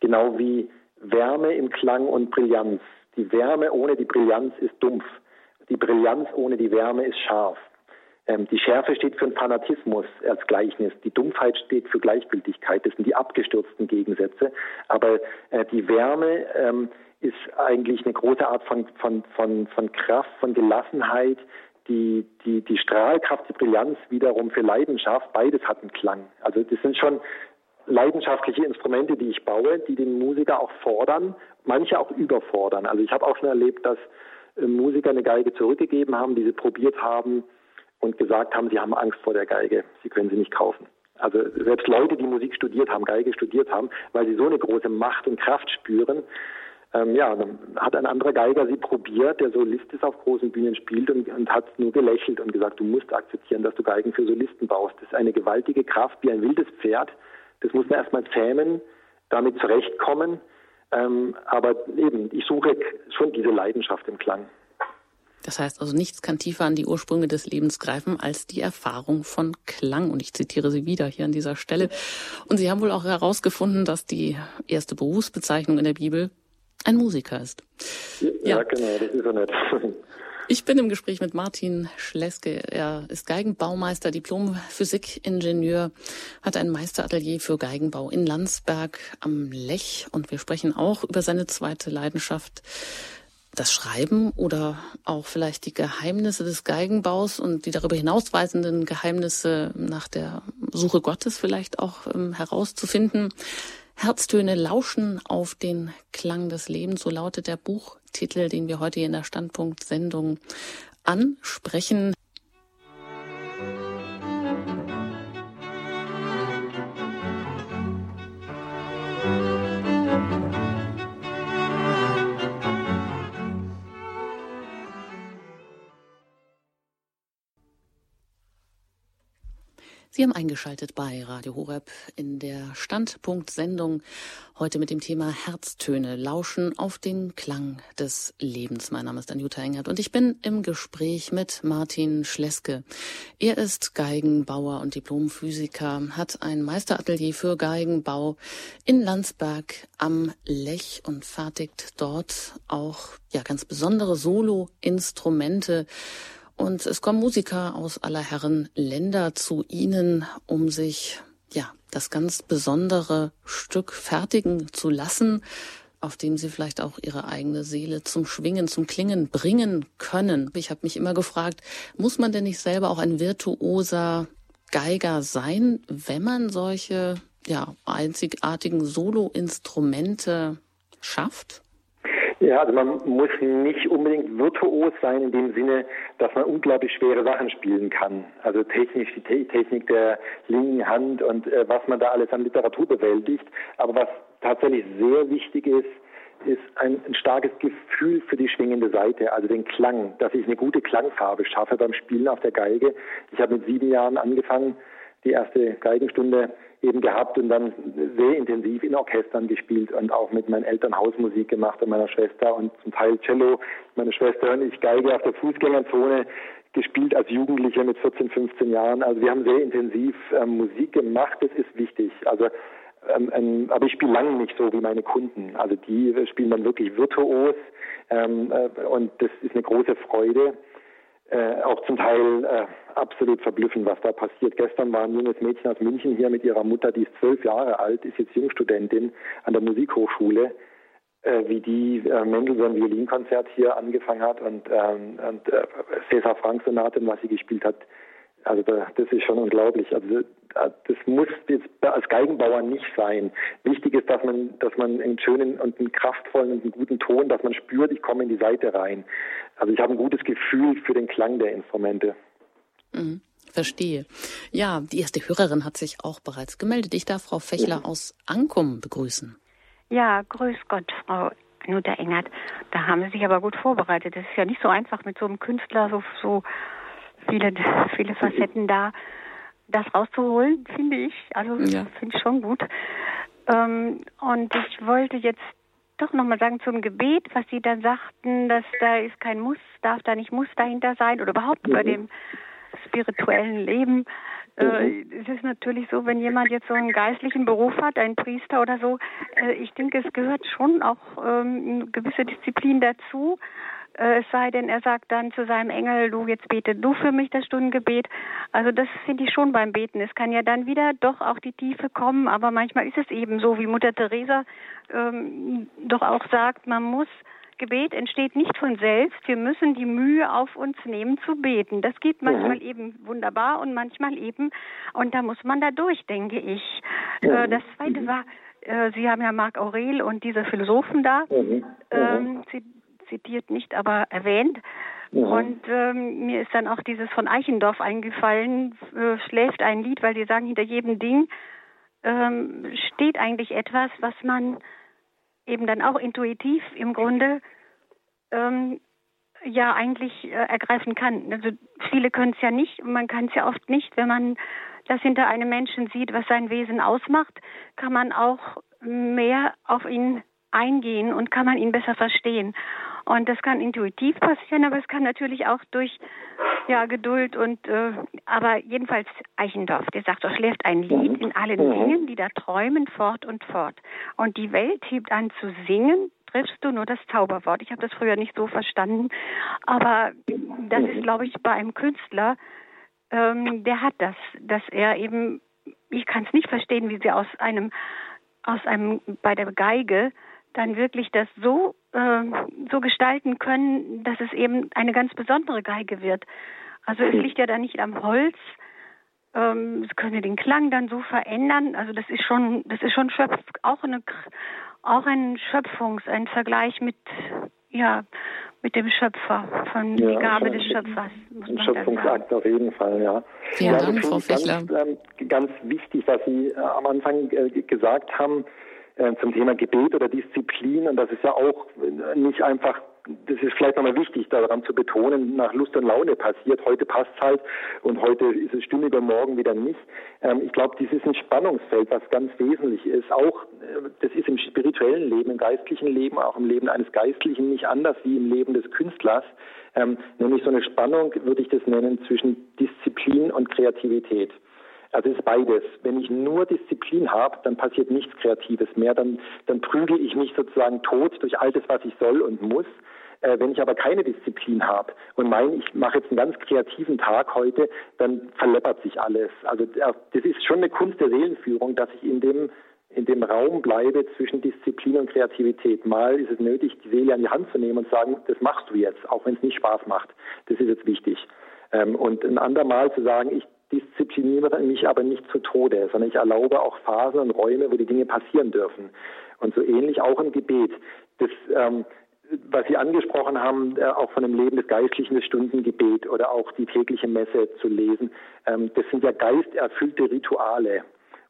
Genau wie Wärme im Klang und Brillanz. Die Wärme ohne die Brillanz ist dumpf. Die Brillanz ohne die Wärme ist scharf. Ähm, die Schärfe steht für einen Fanatismus als Gleichnis. Die Dumpfheit steht für Gleichgültigkeit. Das sind die abgestürzten Gegensätze. Aber äh, die Wärme ähm, ist eigentlich eine große Art von, von, von, von Kraft, von Gelassenheit. Die, die, die Strahlkraft, die Brillanz wiederum für Leidenschaft. Beides hat einen Klang. Also das sind schon leidenschaftliche Instrumente, die ich baue, die den Musiker auch fordern, manche auch überfordern. Also ich habe auch schon erlebt, dass Musiker eine Geige zurückgegeben haben, die sie probiert haben und gesagt haben, sie haben Angst vor der Geige, sie können sie nicht kaufen. Also selbst Leute, die Musik studiert haben, Geige studiert haben, weil sie so eine große Macht und Kraft spüren, ähm, ja, dann hat ein anderer Geiger sie probiert, der Solist ist auf großen Bühnen spielt und, und hat nur gelächelt und gesagt, du musst akzeptieren, dass du Geigen für Solisten baust. Das ist eine gewaltige Kraft wie ein wildes Pferd. Das muss man erstmal zähmen, damit zurechtkommen ähm, aber eben, ich suche schon diese Leidenschaft im Klang. Das heißt also, nichts kann tiefer an die Ursprünge des Lebens greifen als die Erfahrung von Klang. Und ich zitiere Sie wieder hier an dieser Stelle. Und Sie haben wohl auch herausgefunden, dass die erste Berufsbezeichnung in der Bibel ein Musiker ist. Ja, ja. genau, das ist er nicht. Ich bin im Gespräch mit Martin Schleske. Er ist Geigenbaumeister, Diplom-Physikingenieur, hat ein Meisteratelier für Geigenbau in Landsberg am Lech. Und wir sprechen auch über seine zweite Leidenschaft, das Schreiben oder auch vielleicht die Geheimnisse des Geigenbaus und die darüber hinausweisenden Geheimnisse nach der Suche Gottes vielleicht auch ähm, herauszufinden. Herztöne lauschen auf den Klang des Lebens, so lautet der Buchtitel, den wir heute in der Standpunkt-Sendung ansprechen. Sie haben eingeschaltet bei Radio Horeb in der Standpunkt-Sendung heute mit dem Thema Herztöne, Lauschen auf den Klang des Lebens. Mein Name ist Anjuta Engert und ich bin im Gespräch mit Martin Schleske. Er ist Geigenbauer und Diplomphysiker, hat ein Meisteratelier für Geigenbau in Landsberg am Lech und fertigt dort auch ja ganz besondere Solo-Instrumente und es kommen Musiker aus aller Herren Länder zu Ihnen, um sich ja das ganz besondere Stück fertigen zu lassen, auf dem Sie vielleicht auch Ihre eigene Seele zum Schwingen, zum Klingen bringen können. Ich habe mich immer gefragt, muss man denn nicht selber auch ein virtuoser Geiger sein, wenn man solche ja, einzigartigen Solo-Instrumente schafft? Ja, also man muss nicht unbedingt virtuos sein in dem Sinne, dass man unglaublich schwere Sachen spielen kann. Also technisch die Technik der linken Hand und äh, was man da alles an Literatur bewältigt. Aber was tatsächlich sehr wichtig ist, ist ein, ein, starkes Gefühl für die schwingende Seite, also den Klang, dass ich eine gute Klangfarbe schaffe beim Spielen auf der Geige. Ich habe mit sieben Jahren angefangen, die erste Geigenstunde eben gehabt und dann sehr intensiv in Orchestern gespielt und auch mit meinen Eltern Hausmusik gemacht und meiner Schwester und zum Teil Cello. Meine Schwester und ich Geige auf der Fußgängerzone gespielt als Jugendliche mit 14, 15 Jahren. Also wir haben sehr intensiv ähm, Musik gemacht, das ist wichtig. Also ähm, ähm, aber ich spiele lange nicht so wie meine Kunden. Also die spielen dann wirklich virtuos ähm, äh, und das ist eine große Freude äh, auch zum Teil äh, absolut verblüffend, was da passiert. Gestern war ein junges Mädchen aus München hier mit ihrer Mutter, die ist zwölf Jahre alt, ist jetzt Jungstudentin an der Musikhochschule, äh, wie die äh, Mendelssohn Violinkonzert hier angefangen hat und, ähm, und äh, César Frank Sonaten, was sie gespielt hat, Also da, das ist schon unglaublich. Also das muss jetzt als Geigenbauer nicht sein. Wichtig ist, dass man, dass man einen schönen und einen kraftvollen und einen guten Ton, dass man spürt, ich komme in die Seite rein. Also ich habe ein gutes Gefühl für den Klang der Instrumente. Mhm. Verstehe. Ja, die erste Hörerin hat sich auch bereits gemeldet. Ich darf Frau Fechler ja. aus Ankum begrüßen. Ja, grüß Gott, Frau Nutter Engert. Da haben Sie sich aber gut vorbereitet. Es ist ja nicht so einfach mit so einem Künstler so, so viele, viele Facetten da, das rauszuholen, finde ich. Also ja. finde ich schon gut. Ähm, und ich wollte jetzt doch nochmal sagen zum Gebet, was Sie dann sagten, dass da ist kein Muss, darf da nicht Muss dahinter sein oder überhaupt mhm. bei dem spirituellen Leben. Äh, mhm. es ist natürlich so, wenn jemand jetzt so einen geistlichen Beruf hat, ein Priester oder so, äh, ich denke, es gehört schon auch ähm, eine gewisse Disziplin dazu. Äh, es sei denn, er sagt dann zu seinem Engel, du jetzt bete du für mich das Stundengebet. Also das finde ich schon beim Beten. Es kann ja dann wieder doch auch die Tiefe kommen, aber manchmal ist es eben so, wie Mutter Teresa ähm, doch auch sagt, man muss Gebet entsteht nicht von selbst. Wir müssen die Mühe auf uns nehmen zu beten. Das geht manchmal ja. eben wunderbar und manchmal eben, und da muss man da durch, denke ich. Ja. Äh, das zweite mhm. war, äh, Sie haben ja Marc Aurel und diese Philosophen da mhm. ähm, zitiert, nicht aber erwähnt. Mhm. Und ähm, mir ist dann auch dieses von Eichendorff eingefallen, äh, schläft ein Lied, weil die sagen, hinter jedem Ding ähm, steht eigentlich etwas, was man eben dann auch intuitiv im Grunde ähm, ja eigentlich äh, ergreifen kann. Also viele können es ja nicht und man kann es ja oft nicht. Wenn man das hinter einem Menschen sieht, was sein Wesen ausmacht, kann man auch mehr auf ihn eingehen und kann man ihn besser verstehen. Und das kann intuitiv passieren, aber es kann natürlich auch durch ja, Geduld und äh, aber jedenfalls Eichendorff, der sagt, er schläft ein Lied in allen mhm. Dingen, die da träumen fort und fort. Und die Welt hebt an zu singen, triffst du nur das Zauberwort. Ich habe das früher nicht so verstanden, aber das ist, glaube ich, bei einem Künstler, ähm, der hat das, dass er eben, ich kann es nicht verstehen, wie sie aus einem, aus einem, bei der Geige dann wirklich das so, äh, so gestalten können, dass es eben eine ganz besondere Geige wird. Also es liegt ja dann nicht am Holz, ähm, es könnte den Klang dann so verändern. Also das ist schon, das ist schon Schöpf, auch eine, auch ein Schöpfungs, ein Vergleich mit, ja, mit dem Schöpfer, von ja, die Gabe des Schöpfers. Ein Schöpfungsakt auf jeden Fall, ja. Vielen ja, Dank, Frau Fischler. Ganz, ähm, ganz wichtig, was Sie äh, am Anfang äh, gesagt haben, äh, zum Thema Gebet oder Disziplin. Und das ist ja auch nicht einfach, das ist vielleicht nochmal wichtig, daran zu betonen, nach Lust und Laune passiert. Heute passt es halt und heute ist es stimmig und morgen wieder nicht. Ähm, ich glaube, dies ist ein Spannungsfeld, was ganz wesentlich ist. Auch, äh, das ist im spirituellen Leben, im geistlichen Leben, auch im Leben eines Geistlichen nicht anders wie im Leben des Künstlers. Ähm, nämlich so eine Spannung, würde ich das nennen, zwischen Disziplin und Kreativität. Also es ist beides. Wenn ich nur Disziplin habe, dann passiert nichts Kreatives mehr. Dann, dann prügel ich mich sozusagen tot durch all das, was ich soll und muss. Äh, wenn ich aber keine Disziplin habe und meine, ich mache jetzt einen ganz kreativen Tag heute, dann verleppert sich alles. Also das ist schon eine Kunst der Seelenführung, dass ich in dem in dem Raum bleibe zwischen Disziplin und Kreativität. Mal ist es nötig, die Seele an die Hand zu nehmen und sagen, das machst du jetzt, auch wenn es nicht Spaß macht. Das ist jetzt wichtig. Ähm, und ein andermal zu sagen, ich diszipliniere mich aber nicht zu Tode, sondern ich erlaube auch Phasen und Räume, wo die Dinge passieren dürfen. Und so ähnlich auch im Gebet. Das, ähm, was Sie angesprochen haben, äh, auch von dem Leben des Geistlichen, das Stundengebet oder auch die tägliche Messe zu lesen, ähm, das sind ja geisterfüllte Rituale.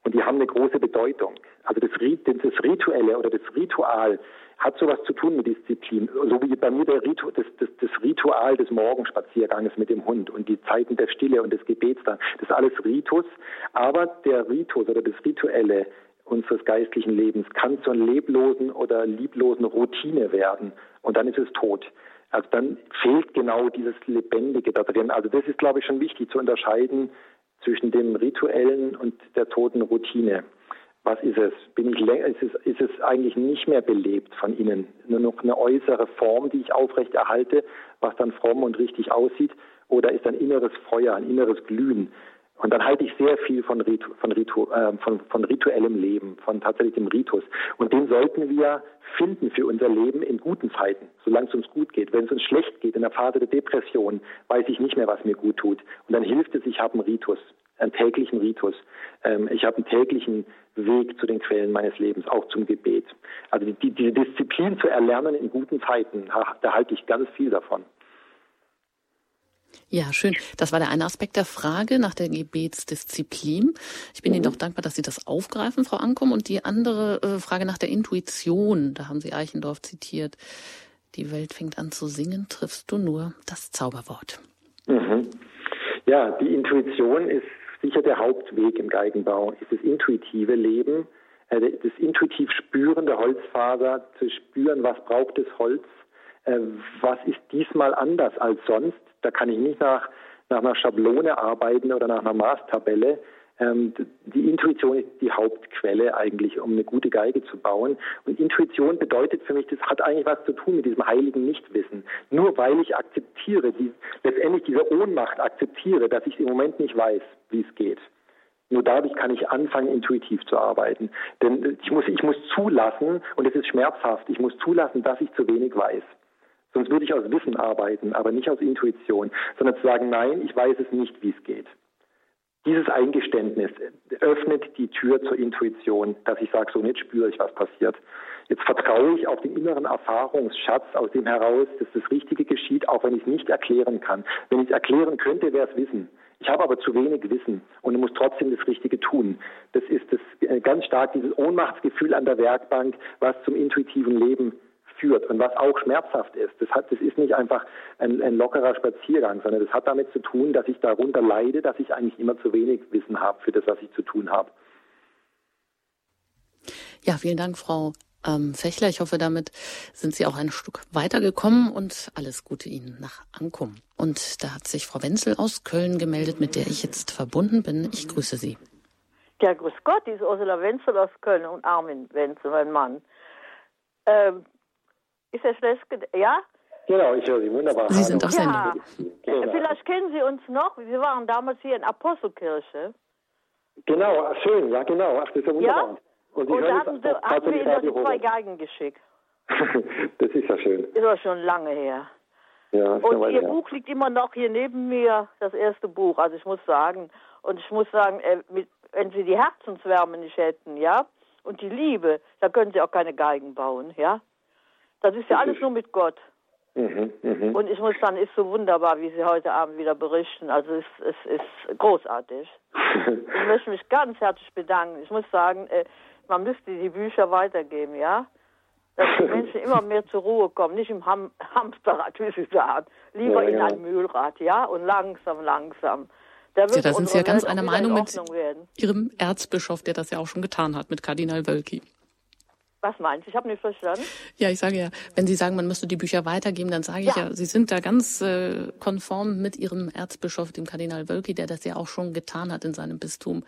Und die haben eine große Bedeutung. Also das, das Rituelle oder das Ritual hat sowas zu tun mit Disziplin. So wie bei mir der Ritu, das, das, das Ritual des Morgenspazierganges mit dem Hund und die Zeiten der Stille und des Gebets dann. Das ist alles Ritus. Aber der Ritus oder das Rituelle unseres geistlichen Lebens kann zur leblosen oder lieblosen Routine werden. Und dann ist es tot. Also dann fehlt genau dieses Lebendige da drin. Also das ist, glaube ich, schon wichtig zu unterscheiden zwischen dem Rituellen und der toten Routine was ist es? Bin ich ist es, ist es eigentlich nicht mehr belebt von innen? Nur noch eine äußere Form, die ich aufrechterhalte, was dann fromm und richtig aussieht? Oder ist ein inneres Feuer, ein inneres Glühen? Und dann halte ich sehr viel von, Ritu, von, Ritu, äh, von, von rituellem Leben, von tatsächlich dem Ritus. Und den sollten wir finden für unser Leben in guten Zeiten, solange es uns gut geht. Wenn es uns schlecht geht, in der Phase der Depression, weiß ich nicht mehr, was mir gut tut. Und dann hilft es, ich habe einen Ritus, einen täglichen Ritus. Ähm, ich habe einen täglichen Weg zu den Quellen meines Lebens, auch zum Gebet. Also die, diese Disziplin zu erlernen in guten Zeiten, da halte ich ganz viel davon. Ja, schön. Das war der eine Aspekt der Frage nach der Gebetsdisziplin. Ich bin mhm. Ihnen doch dankbar, dass Sie das aufgreifen, Frau Ankom. Und die andere äh, Frage nach der Intuition, da haben Sie Eichendorf zitiert. Die Welt fängt an zu singen, triffst du nur das Zauberwort. Mhm. Ja, die Intuition ist sicher der Hauptweg im Geigenbau, ist das intuitive Leben, äh, das intuitiv Spüren der Holzfaser, zu spüren, was braucht das Holz, äh, was ist diesmal anders als sonst. Da kann ich nicht nach, nach einer Schablone arbeiten oder nach einer Maßtabelle. Ähm, die Intuition ist die Hauptquelle eigentlich, um eine gute Geige zu bauen. Und Intuition bedeutet für mich, das hat eigentlich was zu tun mit diesem heiligen Nichtwissen. Nur weil ich akzeptiere, die, letztendlich diese Ohnmacht akzeptiere, dass ich im Moment nicht weiß, wie es geht. Nur dadurch kann ich anfangen, intuitiv zu arbeiten. Denn ich muss, ich muss zulassen, und es ist schmerzhaft, ich muss zulassen, dass ich zu wenig weiß. Sonst würde ich aus Wissen arbeiten, aber nicht aus Intuition, sondern zu sagen, nein, ich weiß es nicht, wie es geht. Dieses Eingeständnis öffnet die Tür zur Intuition, dass ich sage, so nicht spüre ich, was passiert. Jetzt vertraue ich auf den inneren Erfahrungsschatz, aus dem heraus, dass das Richtige geschieht, auch wenn ich es nicht erklären kann. Wenn ich es erklären könnte, wäre es Wissen. Ich habe aber zu wenig Wissen und muss trotzdem das Richtige tun. Das ist das, äh, ganz stark dieses Ohnmachtsgefühl an der Werkbank, was zum intuitiven Leben führt und was auch schmerzhaft ist. Das, hat, das ist nicht einfach ein, ein lockerer Spaziergang, sondern das hat damit zu tun, dass ich darunter leide, dass ich eigentlich immer zu wenig Wissen habe für das, was ich zu tun habe. Ja, vielen Dank, Frau ähm, Fechler. Ich hoffe, damit sind Sie auch ein Stück weitergekommen und alles Gute Ihnen nach Ankum. Und da hat sich Frau Wenzel aus Köln gemeldet, mit der ich jetzt verbunden bin. Ich grüße Sie. Ja, grüß Gott, die ist Ursula Wenzel aus Köln und Armin Wenzel, mein Mann. Ähm, ist er schlecht? Ja? Genau, ich höre Sie wunderbar. Sie sind auf Sendung. Ja. Genau. Vielleicht kennen Sie uns noch. Wir waren damals hier in Apostelkirche. Genau, schön, ja genau. Ach, das ist ja wunderbar. Ja? Und, Und da haben, Sie, haben wir Ihnen die zwei Geigen geschickt. das ist ja schön. Ist auch schon lange her. Ja, und Ihr her. Buch liegt immer noch hier neben mir, das erste Buch. Also ich muss sagen, und ich muss sagen, äh, mit, wenn Sie die Herzenswärme nicht hätten, ja, und die Liebe, da können Sie auch keine Geigen bauen, ja. Das ist ja alles nur mit Gott. Mhm, mh. Und ich muss sagen, ist so wunderbar, wie Sie heute Abend wieder berichten. Also es, es ist großartig. ich möchte mich ganz herzlich bedanken. Ich muss sagen, äh, man müsste die Bücher weitergeben, ja? Dass die Menschen immer mehr zur Ruhe kommen, nicht im Ham Hamsterrad, wie Sie sagen. Lieber ja, in ein Mühlrad, ja? Und langsam, langsam. Da, ja, da sind Sie ja ganz einer Meinung mit werden. Ihrem Erzbischof, der das ja auch schon getan hat, mit Kardinal Wölki. Was meinst du? Ich habe nicht verstanden. Ja, ich sage ja, wenn Sie sagen, man müsste die Bücher weitergeben, dann sage ich ja, ja Sie sind da ganz äh, konform mit Ihrem Erzbischof, dem Kardinal Wölki, der das ja auch schon getan hat in seinem Bistum.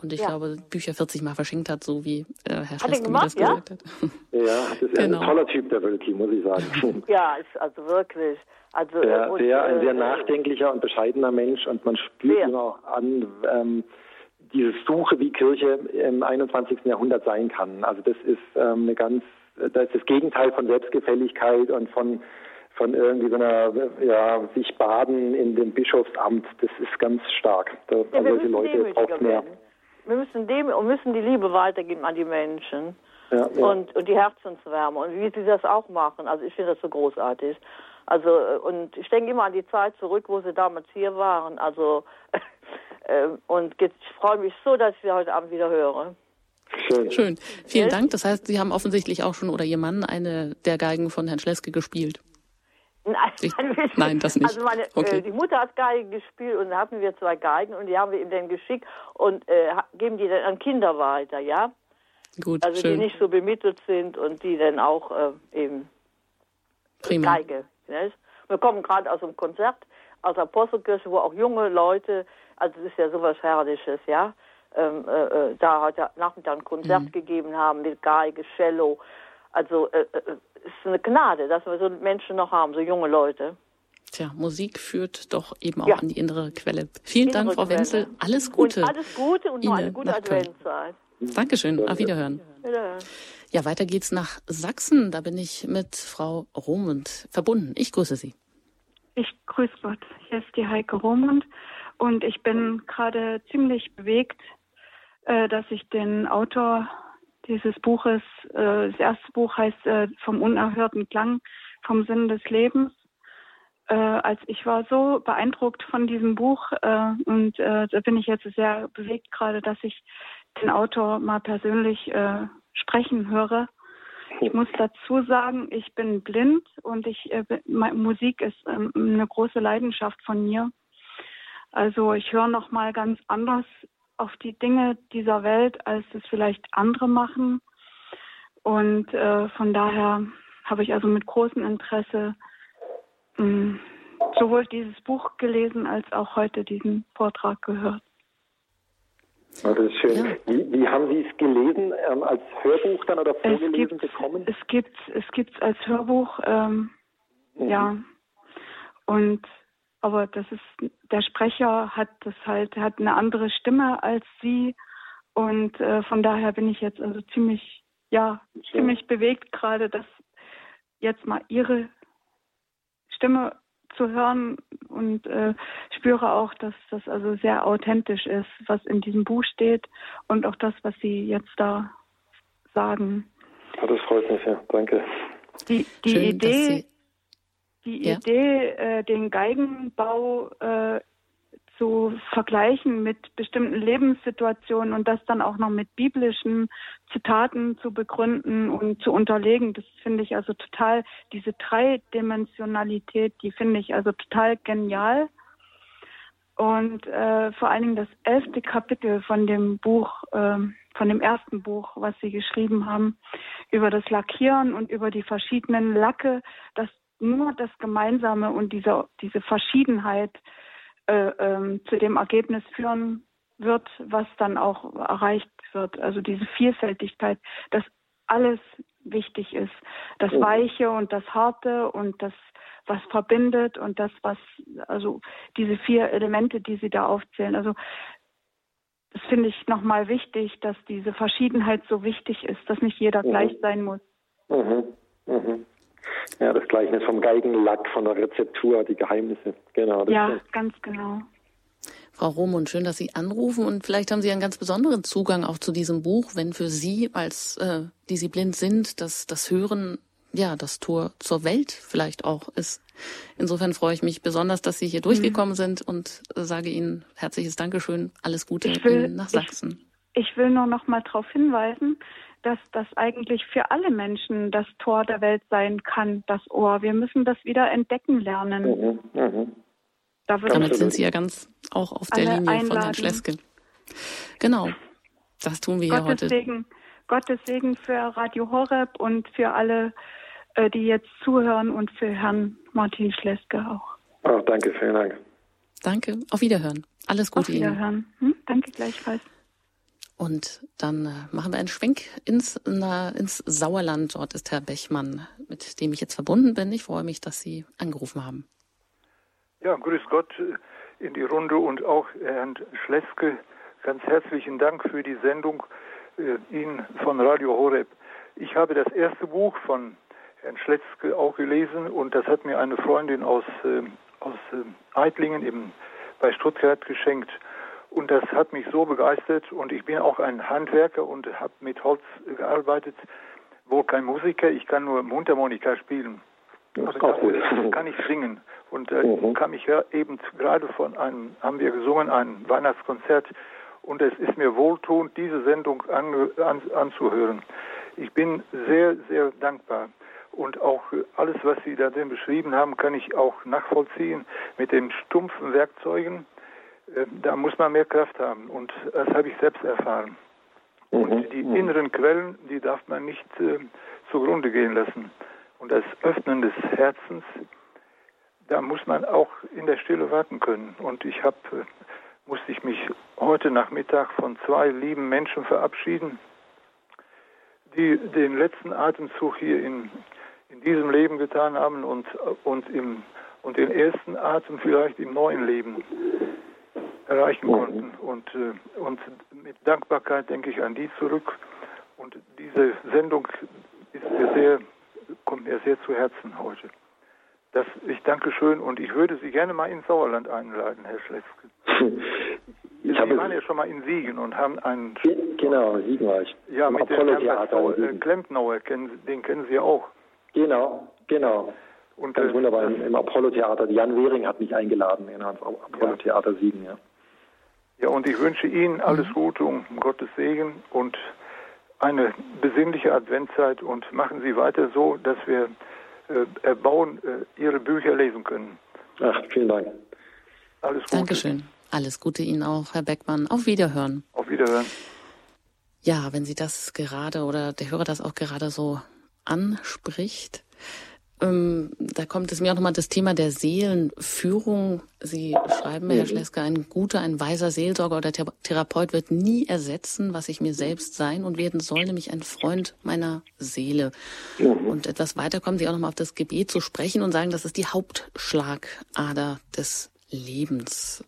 Und ich ja. glaube, Bücher 40 Mal verschenkt hat, so wie äh, Herr Schleske das ja? gesagt hat. Ja, das ist genau. ein toller Typ, der Wölki, muss ich sagen. ja, ist also wirklich. Also, der, und, der ein sehr äh, nachdenklicher und bescheidener Mensch und man spürt ihm auch an, ähm, diese Suche, wie Kirche im 21. Jahrhundert sein kann. Also das ist ähm, eine ganz, das ist das Gegenteil von Selbstgefälligkeit und von von irgendwie so einer, ja, sich baden in dem Bischofsamt. Das ist ganz stark. Da, ja, solche Leute braucht mehr. Wir müssen dem und müssen die Liebe weitergeben an die Menschen. Ja, ja. Und, und die Herzenswärme und wie sie das auch machen. Also ich finde das so großartig. Also und ich denke immer an die Zeit zurück, wo sie damals hier waren. Also und ich freue mich so, dass ich Sie heute Abend wieder höre. Schön. Schön. Vielen Dank. Das heißt, Sie haben offensichtlich auch schon oder Ihr Mann eine der Geigen von Herrn Schleske gespielt. Nein, ich, nein, das nicht. Also meine, äh, okay. äh, die Mutter hat Geige gespielt und da hatten wir zwei Geigen und die haben wir ihm dann geschickt und äh, geben die dann an Kinder weiter, ja? Gut, Also schön. die nicht so bemittelt sind und die dann auch äh, eben Prima. Geige. Nicht? Wir kommen gerade aus einem Konzert aus der Apostelkirche, wo auch junge Leute also es ist ja sowas Herrliches, ja. Ähm, äh, äh da heute Nachmittag ein Konzert mhm. gegeben haben mit Geige, Cello. Also äh, äh, es ist eine Gnade, dass wir so Menschen noch haben, so junge Leute. Tja, Musik führt doch eben auch ja. an die innere Quelle. Vielen innere Dank, Frau Quelle. Wenzel. Alles Gute. Und alles Gute und noch eine gute Adventszeit. Dankeschön. Auf Wiederhören. Wiederhören. Ja, weiter geht's nach Sachsen. Da bin ich mit Frau Romund verbunden. Ich grüße Sie. Ich grüße Gott. Hier ist die Heike Romund und ich bin gerade ziemlich bewegt, äh, dass ich den Autor dieses Buches, äh, das erste Buch heißt äh, Vom unerhörten Klang, vom Sinn des Lebens. als ich war so beeindruckt von diesem Buch und da bin ich jetzt sehr bewegt gerade, dass ich den Autor mal persönlich sprechen höre. Ich muss dazu sagen, ich bin blind und ich äh, Musik ist ähm, eine große Leidenschaft von mir. Also ich höre noch mal ganz anders auf die Dinge dieser Welt, als es vielleicht andere machen. Und äh, von daher habe ich also mit großem Interesse mh, hm, sowohl dieses Buch gelesen als auch heute diesen Vortrag gehört. Oh, das ist schön. Ja. Wie, wie, haben Sie es gelesen? Ähm, als Hörbuch dann oder vorgelesen es bekommen? Es gibt es gibt's als Hörbuch, ähm, mhm. ja. Und aber das ist der Sprecher hat das halt hat eine andere Stimme als Sie und äh, von daher bin ich jetzt also ziemlich ja schön. ziemlich bewegt gerade, dass jetzt mal Ihre Stimme zu hören und äh, spüre auch, dass das also sehr authentisch ist, was in diesem Buch steht und auch das, was Sie jetzt da sagen. Ja, das freut mich, ja. Danke. Die, die Schön, Idee, die ja? Idee, äh, den Geigenbau äh, zu vergleichen mit bestimmten Lebenssituationen und das dann auch noch mit biblischen Zitaten zu begründen und zu unterlegen. Das finde ich also total, diese Dreidimensionalität, die finde ich also total genial. Und äh, vor allen Dingen das elfte Kapitel von dem Buch, äh, von dem ersten Buch, was Sie geschrieben haben, über das Lackieren und über die verschiedenen Lacke, dass nur das Gemeinsame und diese, diese Verschiedenheit äh, ähm, zu dem Ergebnis führen wird, was dann auch erreicht wird. Also diese Vielfältigkeit, dass alles wichtig ist. Das Weiche und das Harte und das, was verbindet und das, was, also diese vier Elemente, die Sie da aufzählen. Also das finde ich nochmal wichtig, dass diese Verschiedenheit so wichtig ist, dass nicht jeder mhm. gleich sein muss. Mhm. Mhm. Ja, das Gleichnis vom Geigenlack, von der Rezeptur, die Geheimnisse. Genau. ja, ist. ganz genau. Frau Romund, schön, dass Sie anrufen und vielleicht haben Sie einen ganz besonderen Zugang auch zu diesem Buch, wenn für Sie, als äh, die Sie blind sind, dass das Hören ja das Tor zur Welt vielleicht auch ist. Insofern freue ich mich besonders, dass Sie hier durchgekommen mhm. sind und sage Ihnen herzliches Dankeschön, alles Gute will, nach Sachsen. Ich, ich will nur noch mal darauf hinweisen, dass das eigentlich für alle Menschen das Tor der Welt sein kann, das Ohr. Wir müssen das wieder entdecken lernen. Mhm, mh. da Damit sind Sie ja ganz auch auf der Linie einladen. von Herrn Schleske. Genau, das tun wir Gottes ja heute. Segen, Gottes Segen für Radio Horeb und für alle, äh, die jetzt zuhören und für Herrn Martin Schleske auch. Oh, danke, vielen Dank. Danke, auf Wiederhören. Alles Gute Ihnen. Auf Wiederhören. Hm? Danke gleichfalls. Und dann äh, machen wir einen Schwenk ins, na, ins Sauerland. Dort ist Herr Bechmann, mit dem ich jetzt verbunden bin. Ich freue mich, dass Sie angerufen haben. Ja, grüß Gott in die Runde und auch Herrn Schleske. Ganz herzlichen Dank für die Sendung äh, Ihnen von Radio Horeb. Ich habe das erste Buch von Herrn Schleske auch gelesen und das hat mir eine Freundin aus, äh, aus äh, Eitlingen eben bei Stuttgart geschenkt. Und das hat mich so begeistert und ich bin auch ein Handwerker und habe mit Holz gearbeitet. Wohl kein Musiker, ich kann nur Mundharmonika spielen. Das Aber das kann ich singen. Und äh, mhm. kam ich ja eben gerade von einem, haben wir gesungen, ein Weihnachtskonzert. Und es ist mir wohltuend, diese Sendung an, an, anzuhören. Ich bin sehr, sehr dankbar. Und auch alles, was Sie da drin beschrieben haben, kann ich auch nachvollziehen mit den stumpfen Werkzeugen äh, da muss man mehr Kraft haben und das habe ich selbst erfahren. Mhm. Und die mhm. inneren Quellen, die darf man nicht äh, zugrunde gehen lassen. Und das Öffnen des Herzens, da muss man auch in der Stille warten können. Und ich habe, äh, musste ich mich heute Nachmittag von zwei lieben Menschen verabschieden, die den letzten Atemzug hier in, in diesem Leben getan haben und, und im und den ersten Atem vielleicht im neuen Leben erreichen mhm. konnten. Und, äh, und mit Dankbarkeit denke ich an die zurück. Und diese Sendung ist mir sehr, kommt mir sehr zu Herzen heute. Das, ich danke schön und ich würde Sie gerne mal ins Sauerland einladen, Herr Schletzke. Ich Sie waren ja schon mal in Siegen und haben einen... Genau, Siegen war ich. Ja, mit dem Herrn äh, Klempnauer, den kennen Sie auch. Genau, genau. Und Ganz äh, wunderbar im, im Apollo-Theater. Jan Wehring hat mich eingeladen genau, ins Apollo-Theater. Siegen, ja. Ja, und ich wünsche Ihnen alles mhm. Gute und Gottes Segen und eine besinnliche Adventzeit und machen Sie weiter so, dass wir äh, erbauen, äh, Ihre Bücher lesen können. Ach, vielen Dank. Alles Gute. Dankeschön. Alles Gute Ihnen auch, Herr Beckmann. Auf Wiederhören. Auf Wiederhören. Ja, wenn Sie das gerade oder der Hörer das auch gerade so anspricht, ähm, da kommt es mir auch nochmal das Thema der Seelenführung. Sie schreiben, Herr mhm. Schlesker, ein guter, ein weiser Seelsorger oder Therapeut wird nie ersetzen, was ich mir selbst sein und werden soll, nämlich ein Freund meiner Seele. Mhm. Und etwas weiter kommen Sie auch nochmal auf das Gebet zu sprechen und sagen, das ist die Hauptschlagader des Lebens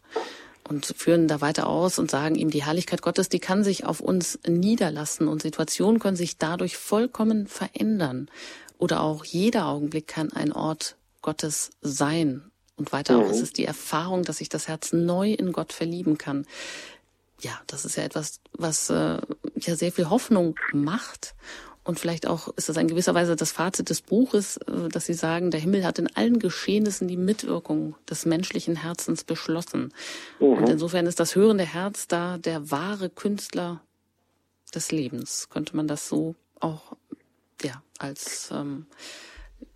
und führen da weiter aus und sagen ihm, die Herrlichkeit Gottes, die kann sich auf uns niederlassen und Situationen können sich dadurch vollkommen verändern oder auch jeder Augenblick kann ein Ort Gottes sein. Und weiter mhm. auch ist es die Erfahrung, dass sich das Herz neu in Gott verlieben kann. Ja, das ist ja etwas, was äh, ja sehr viel Hoffnung macht. Und vielleicht auch ist das in gewisser Weise das Fazit des Buches, äh, dass Sie sagen, der Himmel hat in allen Geschehnissen die Mitwirkung des menschlichen Herzens beschlossen. Mhm. Und insofern ist das hörende Herz da der wahre Künstler des Lebens. Könnte man das so auch ja, als ähm,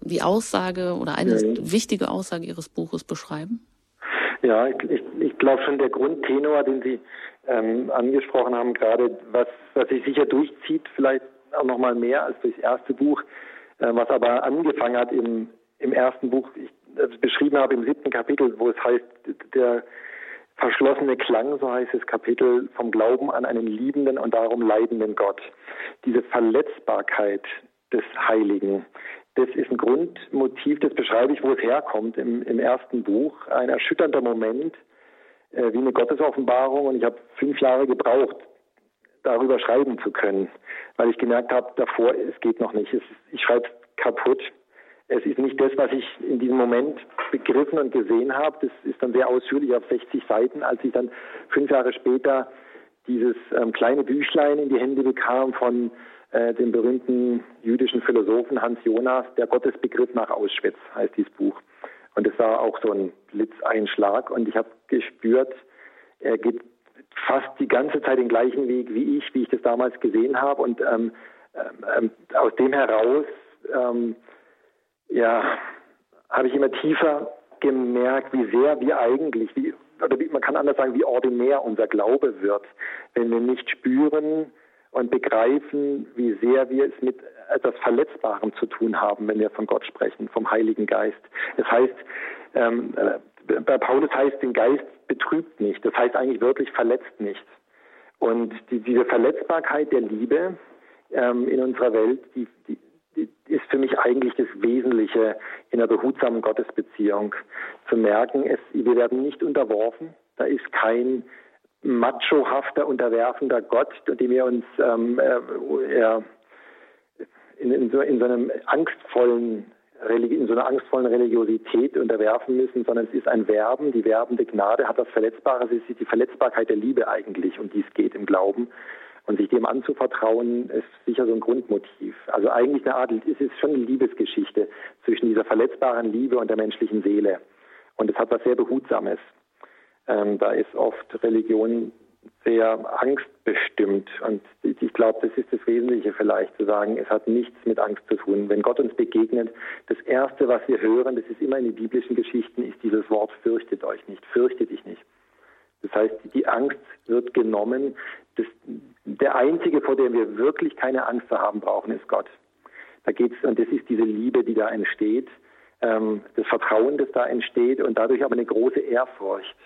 die Aussage oder eine mhm. wichtige Aussage Ihres Buches beschreiben? Ja, ich, ich, ich glaube schon der Grundtenor, den Sie ähm, angesprochen haben, gerade was, was sich sicher durchzieht, vielleicht auch noch mal mehr als durchs erste Buch, äh, was aber angefangen hat im, im ersten Buch, ich also beschrieben habe im siebten Kapitel, wo es heißt, der verschlossene Klang, so heißt das Kapitel, vom Glauben an einen liebenden und darum leidenden Gott. Diese Verletzbarkeit, des Heiligen. Das ist ein Grundmotiv, das beschreibe ich, wo es herkommt im, im ersten Buch. Ein erschütternder Moment, äh, wie eine Gottesoffenbarung. Und ich habe fünf Jahre gebraucht, darüber schreiben zu können, weil ich gemerkt habe, davor, es geht noch nicht. Es, ich schreibe kaputt. Es ist nicht das, was ich in diesem Moment begriffen und gesehen habe. Das ist dann sehr ausführlich auf 60 Seiten, als ich dann fünf Jahre später dieses ähm, kleine Büchlein in die Hände bekam von äh, den berühmten jüdischen Philosophen Hans Jonas, der Gottesbegriff nach Auschwitz heißt dieses Buch. Und es war auch so ein Blitzeinschlag und ich habe gespürt, er geht fast die ganze Zeit den gleichen Weg wie ich, wie ich das damals gesehen habe und ähm, ähm, aus dem heraus ähm, ja, habe ich immer tiefer gemerkt, wie sehr wir eigentlich, wie, oder wie, man kann anders sagen, wie ordinär unser Glaube wird, wenn wir nicht spüren, und begreifen, wie sehr wir es mit etwas Verletzbarem zu tun haben, wenn wir von Gott sprechen, vom Heiligen Geist. Das heißt, ähm, äh, bei Paulus heißt, den Geist betrübt nicht. Das heißt eigentlich wirklich verletzt nicht. Und die, diese Verletzbarkeit der Liebe ähm, in unserer Welt, die, die, ist für mich eigentlich das Wesentliche in einer behutsamen Gottesbeziehung. Zu merken, es, wir werden nicht unterworfen. Da ist kein machohafter, unterwerfender Gott, dem wir uns ähm, äh, in, in, so, in so einem angstvollen in so einer angstvollen Religiosität unterwerfen müssen, sondern es ist ein Werben, die werbende Gnade hat das Verletzbare, es ist die Verletzbarkeit der Liebe eigentlich, um die es geht im Glauben. Und sich dem anzuvertrauen, ist sicher so ein Grundmotiv. Also eigentlich eine Art, es ist schon eine Liebesgeschichte zwischen dieser verletzbaren Liebe und der menschlichen Seele. Und es hat was sehr Behutsames. Ähm, da ist oft Religion sehr angstbestimmt. Und ich glaube, das ist das Wesentliche vielleicht zu sagen, es hat nichts mit Angst zu tun. Wenn Gott uns begegnet, das Erste, was wir hören, das ist immer in den biblischen Geschichten, ist dieses Wort, fürchtet euch nicht, fürchtet dich nicht. Das heißt, die Angst wird genommen. Das, der Einzige, vor dem wir wirklich keine Angst zu haben brauchen, ist Gott. Da geht's, und das ist diese Liebe, die da entsteht, ähm, das Vertrauen, das da entsteht und dadurch aber eine große Ehrfurcht.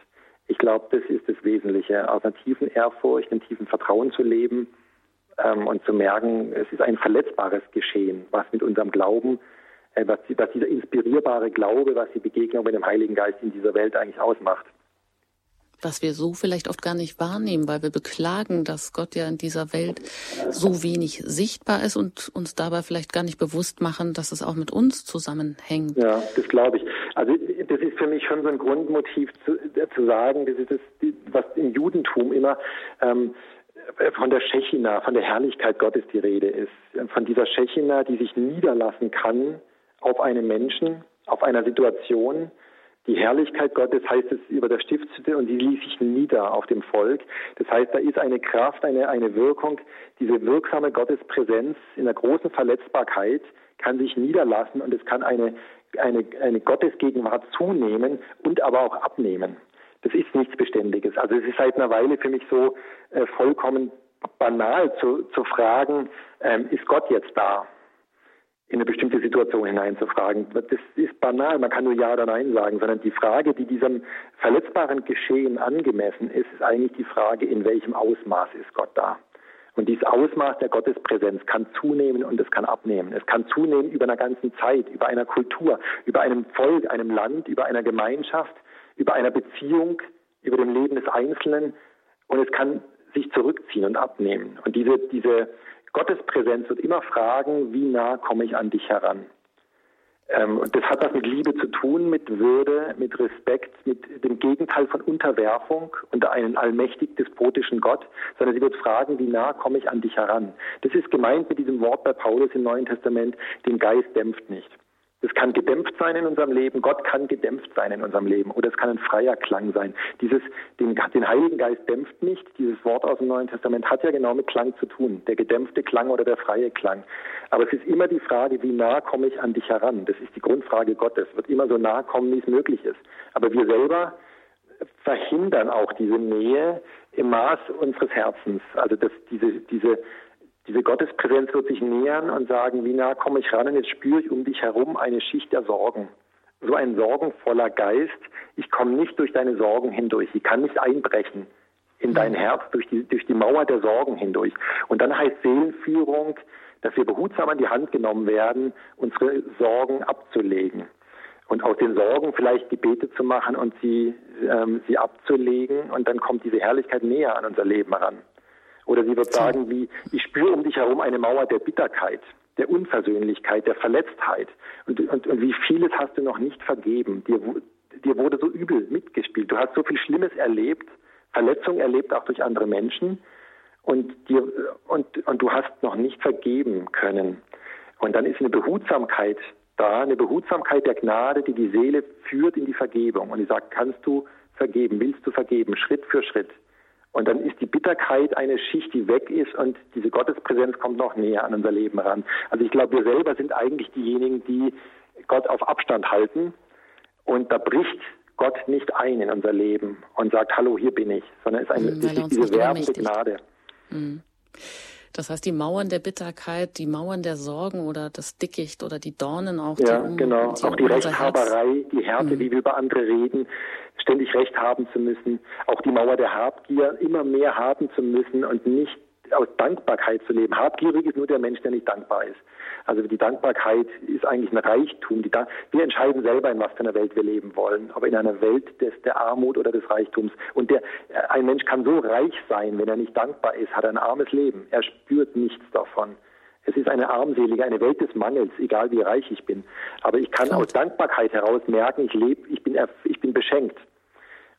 Ich glaube, das ist das Wesentliche, aus einer tiefen Ehrfurcht, einem tiefen Vertrauen zu leben ähm, und zu merken, es ist ein verletzbares Geschehen, was mit unserem Glauben äh, was, was dieser inspirierbare Glaube, was die Begegnung mit dem Heiligen Geist in dieser Welt eigentlich ausmacht was wir so vielleicht oft gar nicht wahrnehmen, weil wir beklagen, dass Gott ja in dieser Welt so wenig sichtbar ist und uns dabei vielleicht gar nicht bewusst machen, dass es auch mit uns zusammenhängt. Ja, das glaube ich. Also das ist für mich schon so ein Grundmotiv zu, äh, zu sagen, das ist das, was im Judentum immer ähm, von der Schechina, von der Herrlichkeit Gottes die Rede ist. Von dieser Schechina, die sich niederlassen kann auf einen Menschen, auf einer Situation, die Herrlichkeit Gottes heißt es über der Stiftshütte und die ließ sich nieder auf dem Volk. Das heißt, da ist eine Kraft, eine, eine Wirkung, diese wirksame Gottespräsenz in der großen Verletzbarkeit kann sich niederlassen und es kann eine, eine, eine Gottesgegenwart zunehmen und aber auch abnehmen. Das ist nichts Beständiges. Also es ist seit einer Weile für mich so äh, vollkommen banal zu, zu fragen, ähm, ist Gott jetzt da? In eine bestimmte Situation hineinzufragen. Das ist banal, man kann nur Ja oder Nein sagen, sondern die Frage, die diesem verletzbaren Geschehen angemessen ist, ist eigentlich die Frage, in welchem Ausmaß ist Gott da. Und dieses Ausmaß der Gottespräsenz kann zunehmen und es kann abnehmen. Es kann zunehmen über einer ganzen Zeit, über einer Kultur, über einem Volk, einem Land, über einer Gemeinschaft, über einer Beziehung, über dem Leben des Einzelnen. Und es kann sich zurückziehen und abnehmen. Und diese, diese Gottespräsenz wird immer fragen, wie nah komme ich an dich heran? Ähm, und das hat was mit Liebe zu tun, mit Würde, mit Respekt, mit dem Gegenteil von Unterwerfung unter einen allmächtig despotischen Gott, sondern sie wird fragen, wie nah komme ich an dich heran? Das ist gemeint mit diesem Wort bei Paulus im Neuen Testament, den Geist dämpft nicht. Es kann gedämpft sein in unserem Leben, Gott kann gedämpft sein in unserem Leben oder es kann ein freier Klang sein. Dieses, den, den Heiligen Geist dämpft nicht, dieses Wort aus dem Neuen Testament hat ja genau mit Klang zu tun, der gedämpfte Klang oder der freie Klang. Aber es ist immer die Frage, wie nah komme ich an dich heran? Das ist die Grundfrage Gottes, wird immer so nah kommen, wie es möglich ist. Aber wir selber verhindern auch diese Nähe im Maß unseres Herzens. Also dass diese, diese diese Gottespräsenz wird sich nähern und sagen, wie nah komme ich ran und jetzt spüre ich um dich herum eine Schicht der Sorgen. So ein sorgenvoller Geist. Ich komme nicht durch deine Sorgen hindurch. Ich kann nicht einbrechen in dein mhm. Herz durch die, durch die Mauer der Sorgen hindurch. Und dann heißt Seelenführung, dass wir behutsam an die Hand genommen werden, unsere Sorgen abzulegen. Und aus den Sorgen vielleicht Gebete zu machen und sie, ähm, sie abzulegen. Und dann kommt diese Herrlichkeit näher an unser Leben heran. Oder sie wird sagen, wie, ich spüre um dich herum eine Mauer der Bitterkeit, der Unversöhnlichkeit, der Verletztheit. Und, und, und wie vieles hast du noch nicht vergeben. Dir, dir wurde so übel mitgespielt. Du hast so viel Schlimmes erlebt, Verletzung erlebt auch durch andere Menschen. Und, dir, und, und du hast noch nicht vergeben können. Und dann ist eine Behutsamkeit da, eine Behutsamkeit der Gnade, die die Seele führt in die Vergebung. Und die sagt, kannst du vergeben, willst du vergeben, Schritt für Schritt. Und dann ist die Bitterkeit eine Schicht, die weg ist und diese Gottespräsenz kommt noch näher an unser Leben ran. Also ich glaube, wir selber sind eigentlich diejenigen, die Gott auf Abstand halten und da bricht Gott nicht ein in unser Leben und sagt, hallo, hier bin ich, sondern es ist eine, mhm, diese werbende Gnade. Mhm. Das heißt, die Mauern der Bitterkeit, die Mauern der Sorgen oder das Dickicht oder die Dornen auch. Ja, die um, genau. Die auch die Rechthaberei, die Härte, mhm. wie wir über andere reden, ständig Recht haben zu müssen. Auch die Mauer der Habgier, immer mehr haben zu müssen und nicht aus Dankbarkeit zu leben. Habgierig ist nur der Mensch, der nicht dankbar ist. Also die Dankbarkeit ist eigentlich ein Reichtum. wir entscheiden selber, in was für einer Welt wir leben wollen. Aber in einer Welt des, der Armut oder des Reichtums. Und der, ein Mensch kann so reich sein, wenn er nicht dankbar ist, hat ein armes Leben. Er spürt nichts davon. Es ist eine armselige, eine Welt des Mangels, egal wie reich ich bin. Aber ich kann aus Dankbarkeit heraus merken, ich lebe, ich bin, ich bin beschenkt.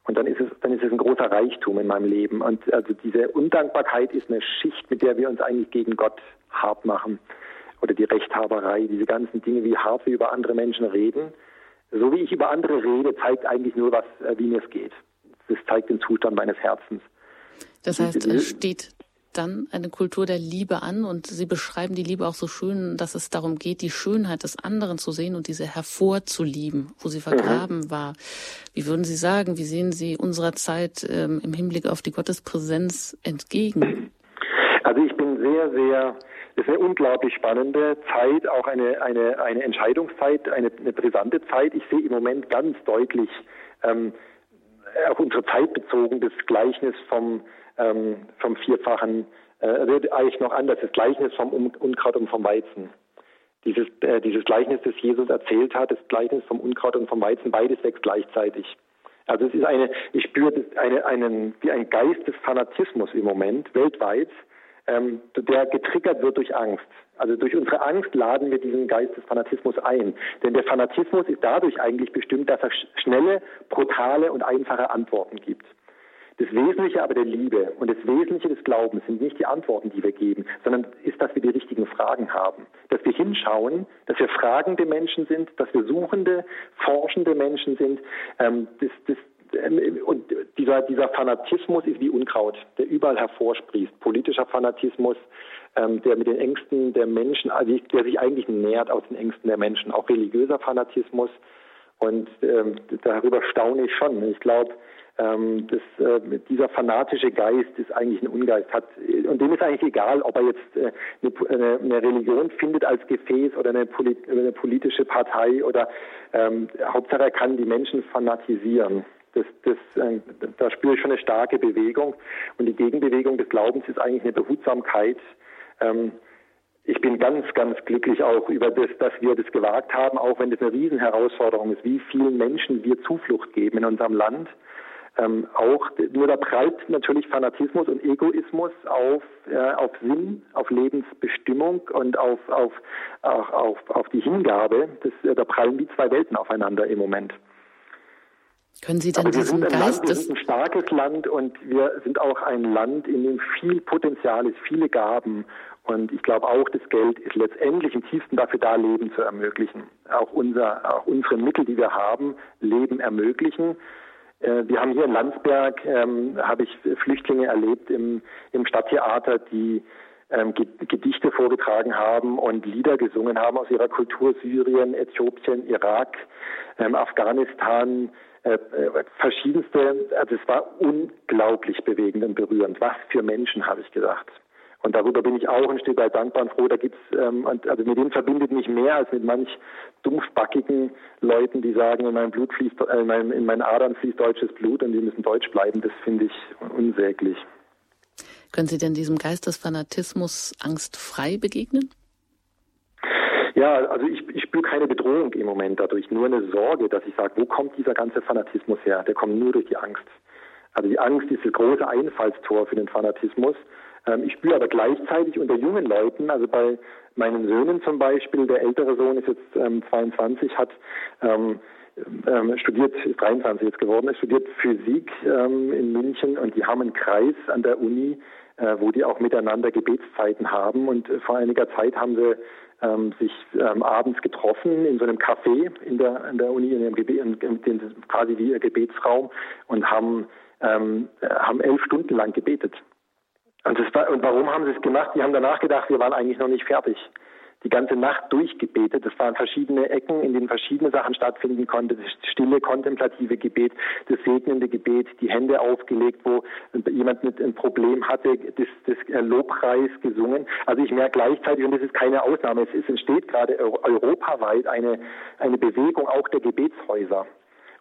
Und dann ist es, dann ist es ein großer Reichtum in meinem Leben. Und also diese Undankbarkeit ist eine Schicht, mit der wir uns eigentlich gegen Gott hart machen. Oder die Rechthaberei, diese ganzen Dinge, wie hart wir über andere Menschen reden. So wie ich über andere rede, zeigt eigentlich nur, was, äh, wie mir es geht. Das zeigt den Zustand meines Herzens. Das heißt, es steht dann eine Kultur der Liebe an und Sie beschreiben die Liebe auch so schön, dass es darum geht, die Schönheit des anderen zu sehen und diese hervorzulieben, wo sie vergraben mhm. war. Wie würden Sie sagen, wie sehen Sie unserer Zeit ähm, im Hinblick auf die Gottespräsenz entgegen? Also ich bin sehr, sehr es ist eine unglaublich spannende Zeit, auch eine, eine, eine Entscheidungszeit, eine, eine brisante Zeit. Ich sehe im Moment ganz deutlich ähm, auf unsere Zeit bezogen das Gleichnis vom ähm, vom vierfachen, äh, eigentlich noch anders, das Gleichnis vom Unkraut und vom Weizen. Dieses, äh, dieses Gleichnis, das Jesus erzählt hat, das Gleichnis vom Unkraut und vom Weizen, beides wächst gleichzeitig. Also es ist eine, ich spüre eine, einen, wie ein Geist des Fanatismus im Moment weltweit, ähm, der getriggert wird durch Angst. Also durch unsere Angst laden wir diesen Geist des Fanatismus ein. Denn der Fanatismus ist dadurch eigentlich bestimmt, dass er schnelle, brutale und einfache Antworten gibt. Das Wesentliche aber der Liebe und das Wesentliche des Glaubens sind nicht die Antworten, die wir geben, sondern ist, dass wir die richtigen Fragen haben. Dass wir hinschauen, dass wir fragende Menschen sind, dass wir suchende, forschende Menschen sind. Ähm, das, das, und dieser, dieser Fanatismus ist wie Unkraut, der überall hervorsprießt. Politischer Fanatismus, ähm, der mit den Ängsten der Menschen, also der sich eigentlich nähert aus den Ängsten der Menschen. Auch religiöser Fanatismus. Und ähm, darüber staune ich schon. Ich glaube, ähm, das, äh, dieser fanatische Geist ist eigentlich ein Ungeist hat und dem ist eigentlich egal, ob er jetzt äh, eine, eine, Religion findet als Gefäß oder eine, Polit, eine politische Partei oder ähm, Hauptsache er kann die Menschen fanatisieren. Das, das, äh, da spüre ich schon eine starke Bewegung und die Gegenbewegung des Glaubens ist eigentlich eine Behutsamkeit. Ähm, ich bin ganz, ganz glücklich auch über das, dass wir das gewagt haben, auch wenn das eine Riesenherausforderung ist, wie vielen Menschen wir Zuflucht geben in unserem Land ähm, auch nur da prallt natürlich Fanatismus und Egoismus auf, äh, auf Sinn, auf Lebensbestimmung und auf, auf, auf, auf, auf die Hingabe. Das, äh, da prallen die zwei Welten aufeinander im Moment. Können Sie denn diesen wir Geist Land, wir sind ein starkes Land und wir sind auch ein Land, in dem viel Potenzial ist, viele Gaben. Und ich glaube auch, das Geld ist letztendlich im tiefsten dafür da, Leben zu ermöglichen. Auch, unser, auch unsere Mittel, die wir haben, Leben ermöglichen. Äh, wir haben hier in Landsberg, ähm, habe ich Flüchtlinge erlebt im, im Stadttheater, die ähm, Gedichte vorgetragen haben und Lieder gesungen haben aus ihrer Kultur Syrien, Äthiopien, Irak, ähm, Afghanistan, äh, äh, verschiedenste. Also es war unglaublich bewegend und berührend. Was für Menschen, habe ich gedacht. Und darüber bin ich auch ein Stück weit dankbar und froh. Da gibt's, ähm, also mit dem verbindet mich mehr als mit manch dumpfbackigen Leuten, die sagen, in meinem Blut fließt, äh, in, meinem, in meinen Adern fließt deutsches Blut und die müssen deutsch bleiben. Das finde ich unsäglich. Können Sie denn diesem Geist des Fanatismus angstfrei begegnen? Ja, also ich, ich spüre keine Bedrohung im Moment dadurch, nur eine Sorge, dass ich sage, wo kommt dieser ganze Fanatismus her? Der kommt nur durch die Angst. Also die Angst ist das große Einfallstor für den Fanatismus. Ähm, ich spüre aber gleichzeitig unter jungen Leuten, also bei meinen Söhnen zum Beispiel, der ältere Sohn ist jetzt ähm, 22, hat ähm, ähm, studiert, ist 23 jetzt geworden, studiert Physik ähm, in München und die haben einen Kreis an der Uni, äh, wo die auch miteinander Gebetszeiten haben und äh, vor einiger Zeit haben sie ähm, sich ähm, abends getroffen in so einem Café in der, in der Uni, in dem Gebet, in, in, quasi wie ihr Gebetsraum und haben, ähm, äh, haben elf Stunden lang gebetet. Und, das war, und warum haben sie es gemacht? Die haben danach gedacht, wir waren eigentlich noch nicht fertig. Die ganze Nacht durchgebetet. Das waren verschiedene Ecken, in denen verschiedene Sachen stattfinden konnten. Das stille, kontemplative Gebet, das segnende Gebet, die Hände aufgelegt, wo jemand mit einem Problem hatte, das, das Lobpreis gesungen. Also ich merke gleichzeitig, und das ist keine Ausnahme, es ist, entsteht gerade europaweit eine, eine Bewegung auch der Gebetshäuser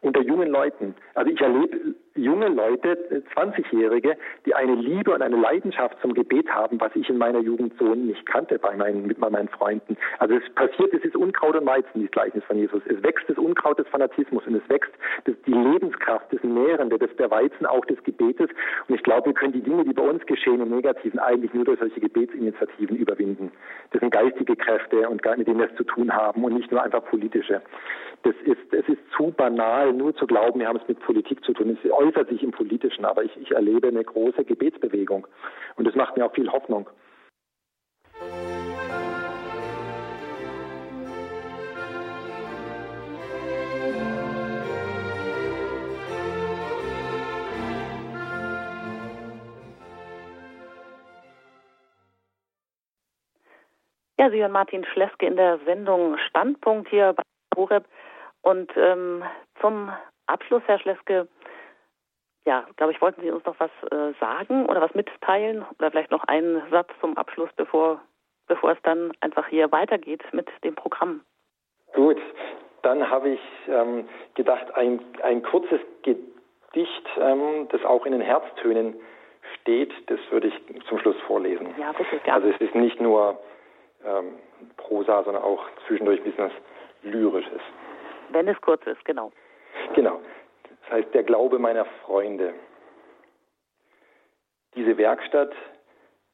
unter jungen Leuten. Also ich erlebe junge Leute, 20-Jährige, die eine Liebe und eine Leidenschaft zum Gebet haben, was ich in meiner Jugend so nicht kannte bei meinen, mit meinen Freunden. Also es passiert, es ist Unkraut und Weizen, dieses Gleichnis von Jesus. Es wächst das Unkraut des Fanatismus und es wächst das, die Lebenskraft, das Nährende, das der Weizen auch des Gebetes. Und ich glaube, wir können die Dinge, die bei uns geschehen im Negativen, eigentlich nur durch solche Gebetsinitiativen überwinden. Das sind geistige Kräfte und mit denen wir es zu tun haben und nicht nur einfach politische. Das ist, es ist zu banal, nur zu glauben, wir haben es mit Politik zu tun. Es äußert sich im Politischen, aber ich, ich erlebe eine große Gebetsbewegung. Und das macht mir auch viel Hoffnung. Ja, Sie hören Martin Schleske in der Sendung Standpunkt hier bei Horeb. Und ähm, zum Abschluss, Herr Schleske, ja, glaube ich, wollten Sie uns noch was äh, sagen oder was mitteilen oder vielleicht noch einen Satz zum Abschluss, bevor, bevor es dann einfach hier weitergeht mit dem Programm. Gut, dann habe ich ähm, gedacht, ein, ein kurzes Gedicht, ähm, das auch in den Herztönen steht, das würde ich zum Schluss vorlesen. Ja, bitte, gerne. Also es ist nicht nur ähm, Prosa, sondern auch zwischendurch ein bisschen was Lyrisches. Wenn es kurz ist, genau. Genau. Das heißt, der Glaube meiner Freunde. Diese Werkstatt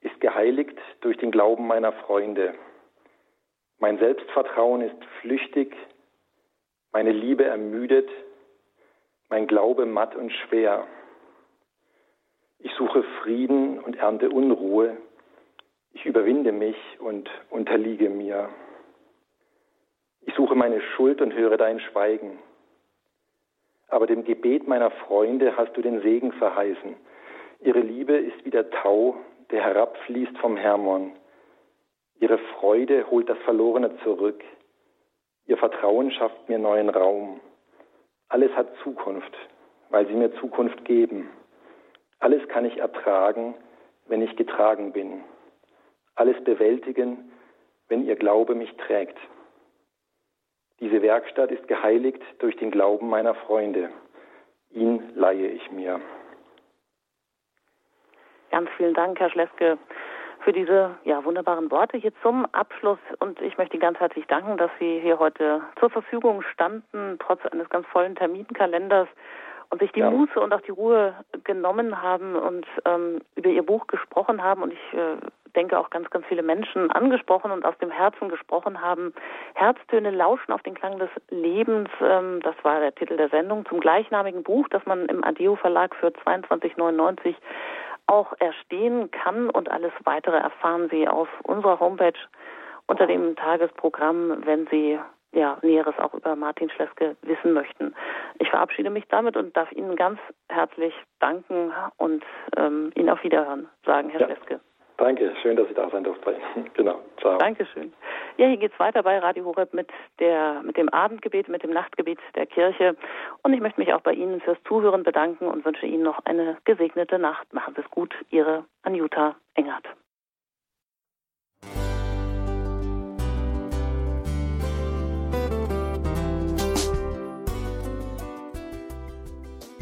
ist geheiligt durch den Glauben meiner Freunde. Mein Selbstvertrauen ist flüchtig, meine Liebe ermüdet, mein Glaube matt und schwer. Ich suche Frieden und ernte Unruhe. Ich überwinde mich und unterliege mir. Ich suche meine Schuld und höre dein Schweigen. Aber dem Gebet meiner Freunde hast du den Segen verheißen. Ihre Liebe ist wie der Tau, der herabfließt vom Hermon. Ihre Freude holt das Verlorene zurück. Ihr Vertrauen schafft mir neuen Raum. Alles hat Zukunft, weil sie mir Zukunft geben. Alles kann ich ertragen, wenn ich getragen bin. Alles bewältigen, wenn ihr Glaube mich trägt. Diese Werkstatt ist geheiligt durch den Glauben meiner Freunde. Ihn leihe ich mir. Ganz vielen Dank, Herr Schleske, für diese ja, wunderbaren Worte hier zum Abschluss. Und ich möchte Ihnen ganz herzlich danken, dass Sie hier heute zur Verfügung standen, trotz eines ganz vollen Terminkalenders und sich die ja. Muße und auch die Ruhe genommen haben und ähm, über Ihr Buch gesprochen haben. Und ich äh, denke auch ganz, ganz viele Menschen angesprochen und aus dem Herzen gesprochen haben. Herztöne lauschen auf den Klang des Lebens. Ähm, das war der Titel der Sendung zum gleichnamigen Buch, das man im Adeo Verlag für 22,99 auch erstehen kann und alles weitere erfahren Sie auf unserer Homepage unter dem Tagesprogramm, wenn Sie ja, Näheres auch über Martin Schleske wissen möchten. Ich verabschiede mich damit und darf Ihnen ganz herzlich danken und ähm, Ihnen auf Wiederhören sagen, Herr ja. Schleske. Danke, schön, dass ich da sein durfte. genau, ciao. Dankeschön. Ja, hier geht's weiter bei Radio Horeb mit, der, mit dem Abendgebet, mit dem Nachtgebet der Kirche. Und ich möchte mich auch bei Ihnen fürs Zuhören bedanken und wünsche Ihnen noch eine gesegnete Nacht. Machen Sie es gut, Ihre Anjuta Engert.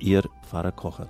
Ihr Pfarrer Kocher.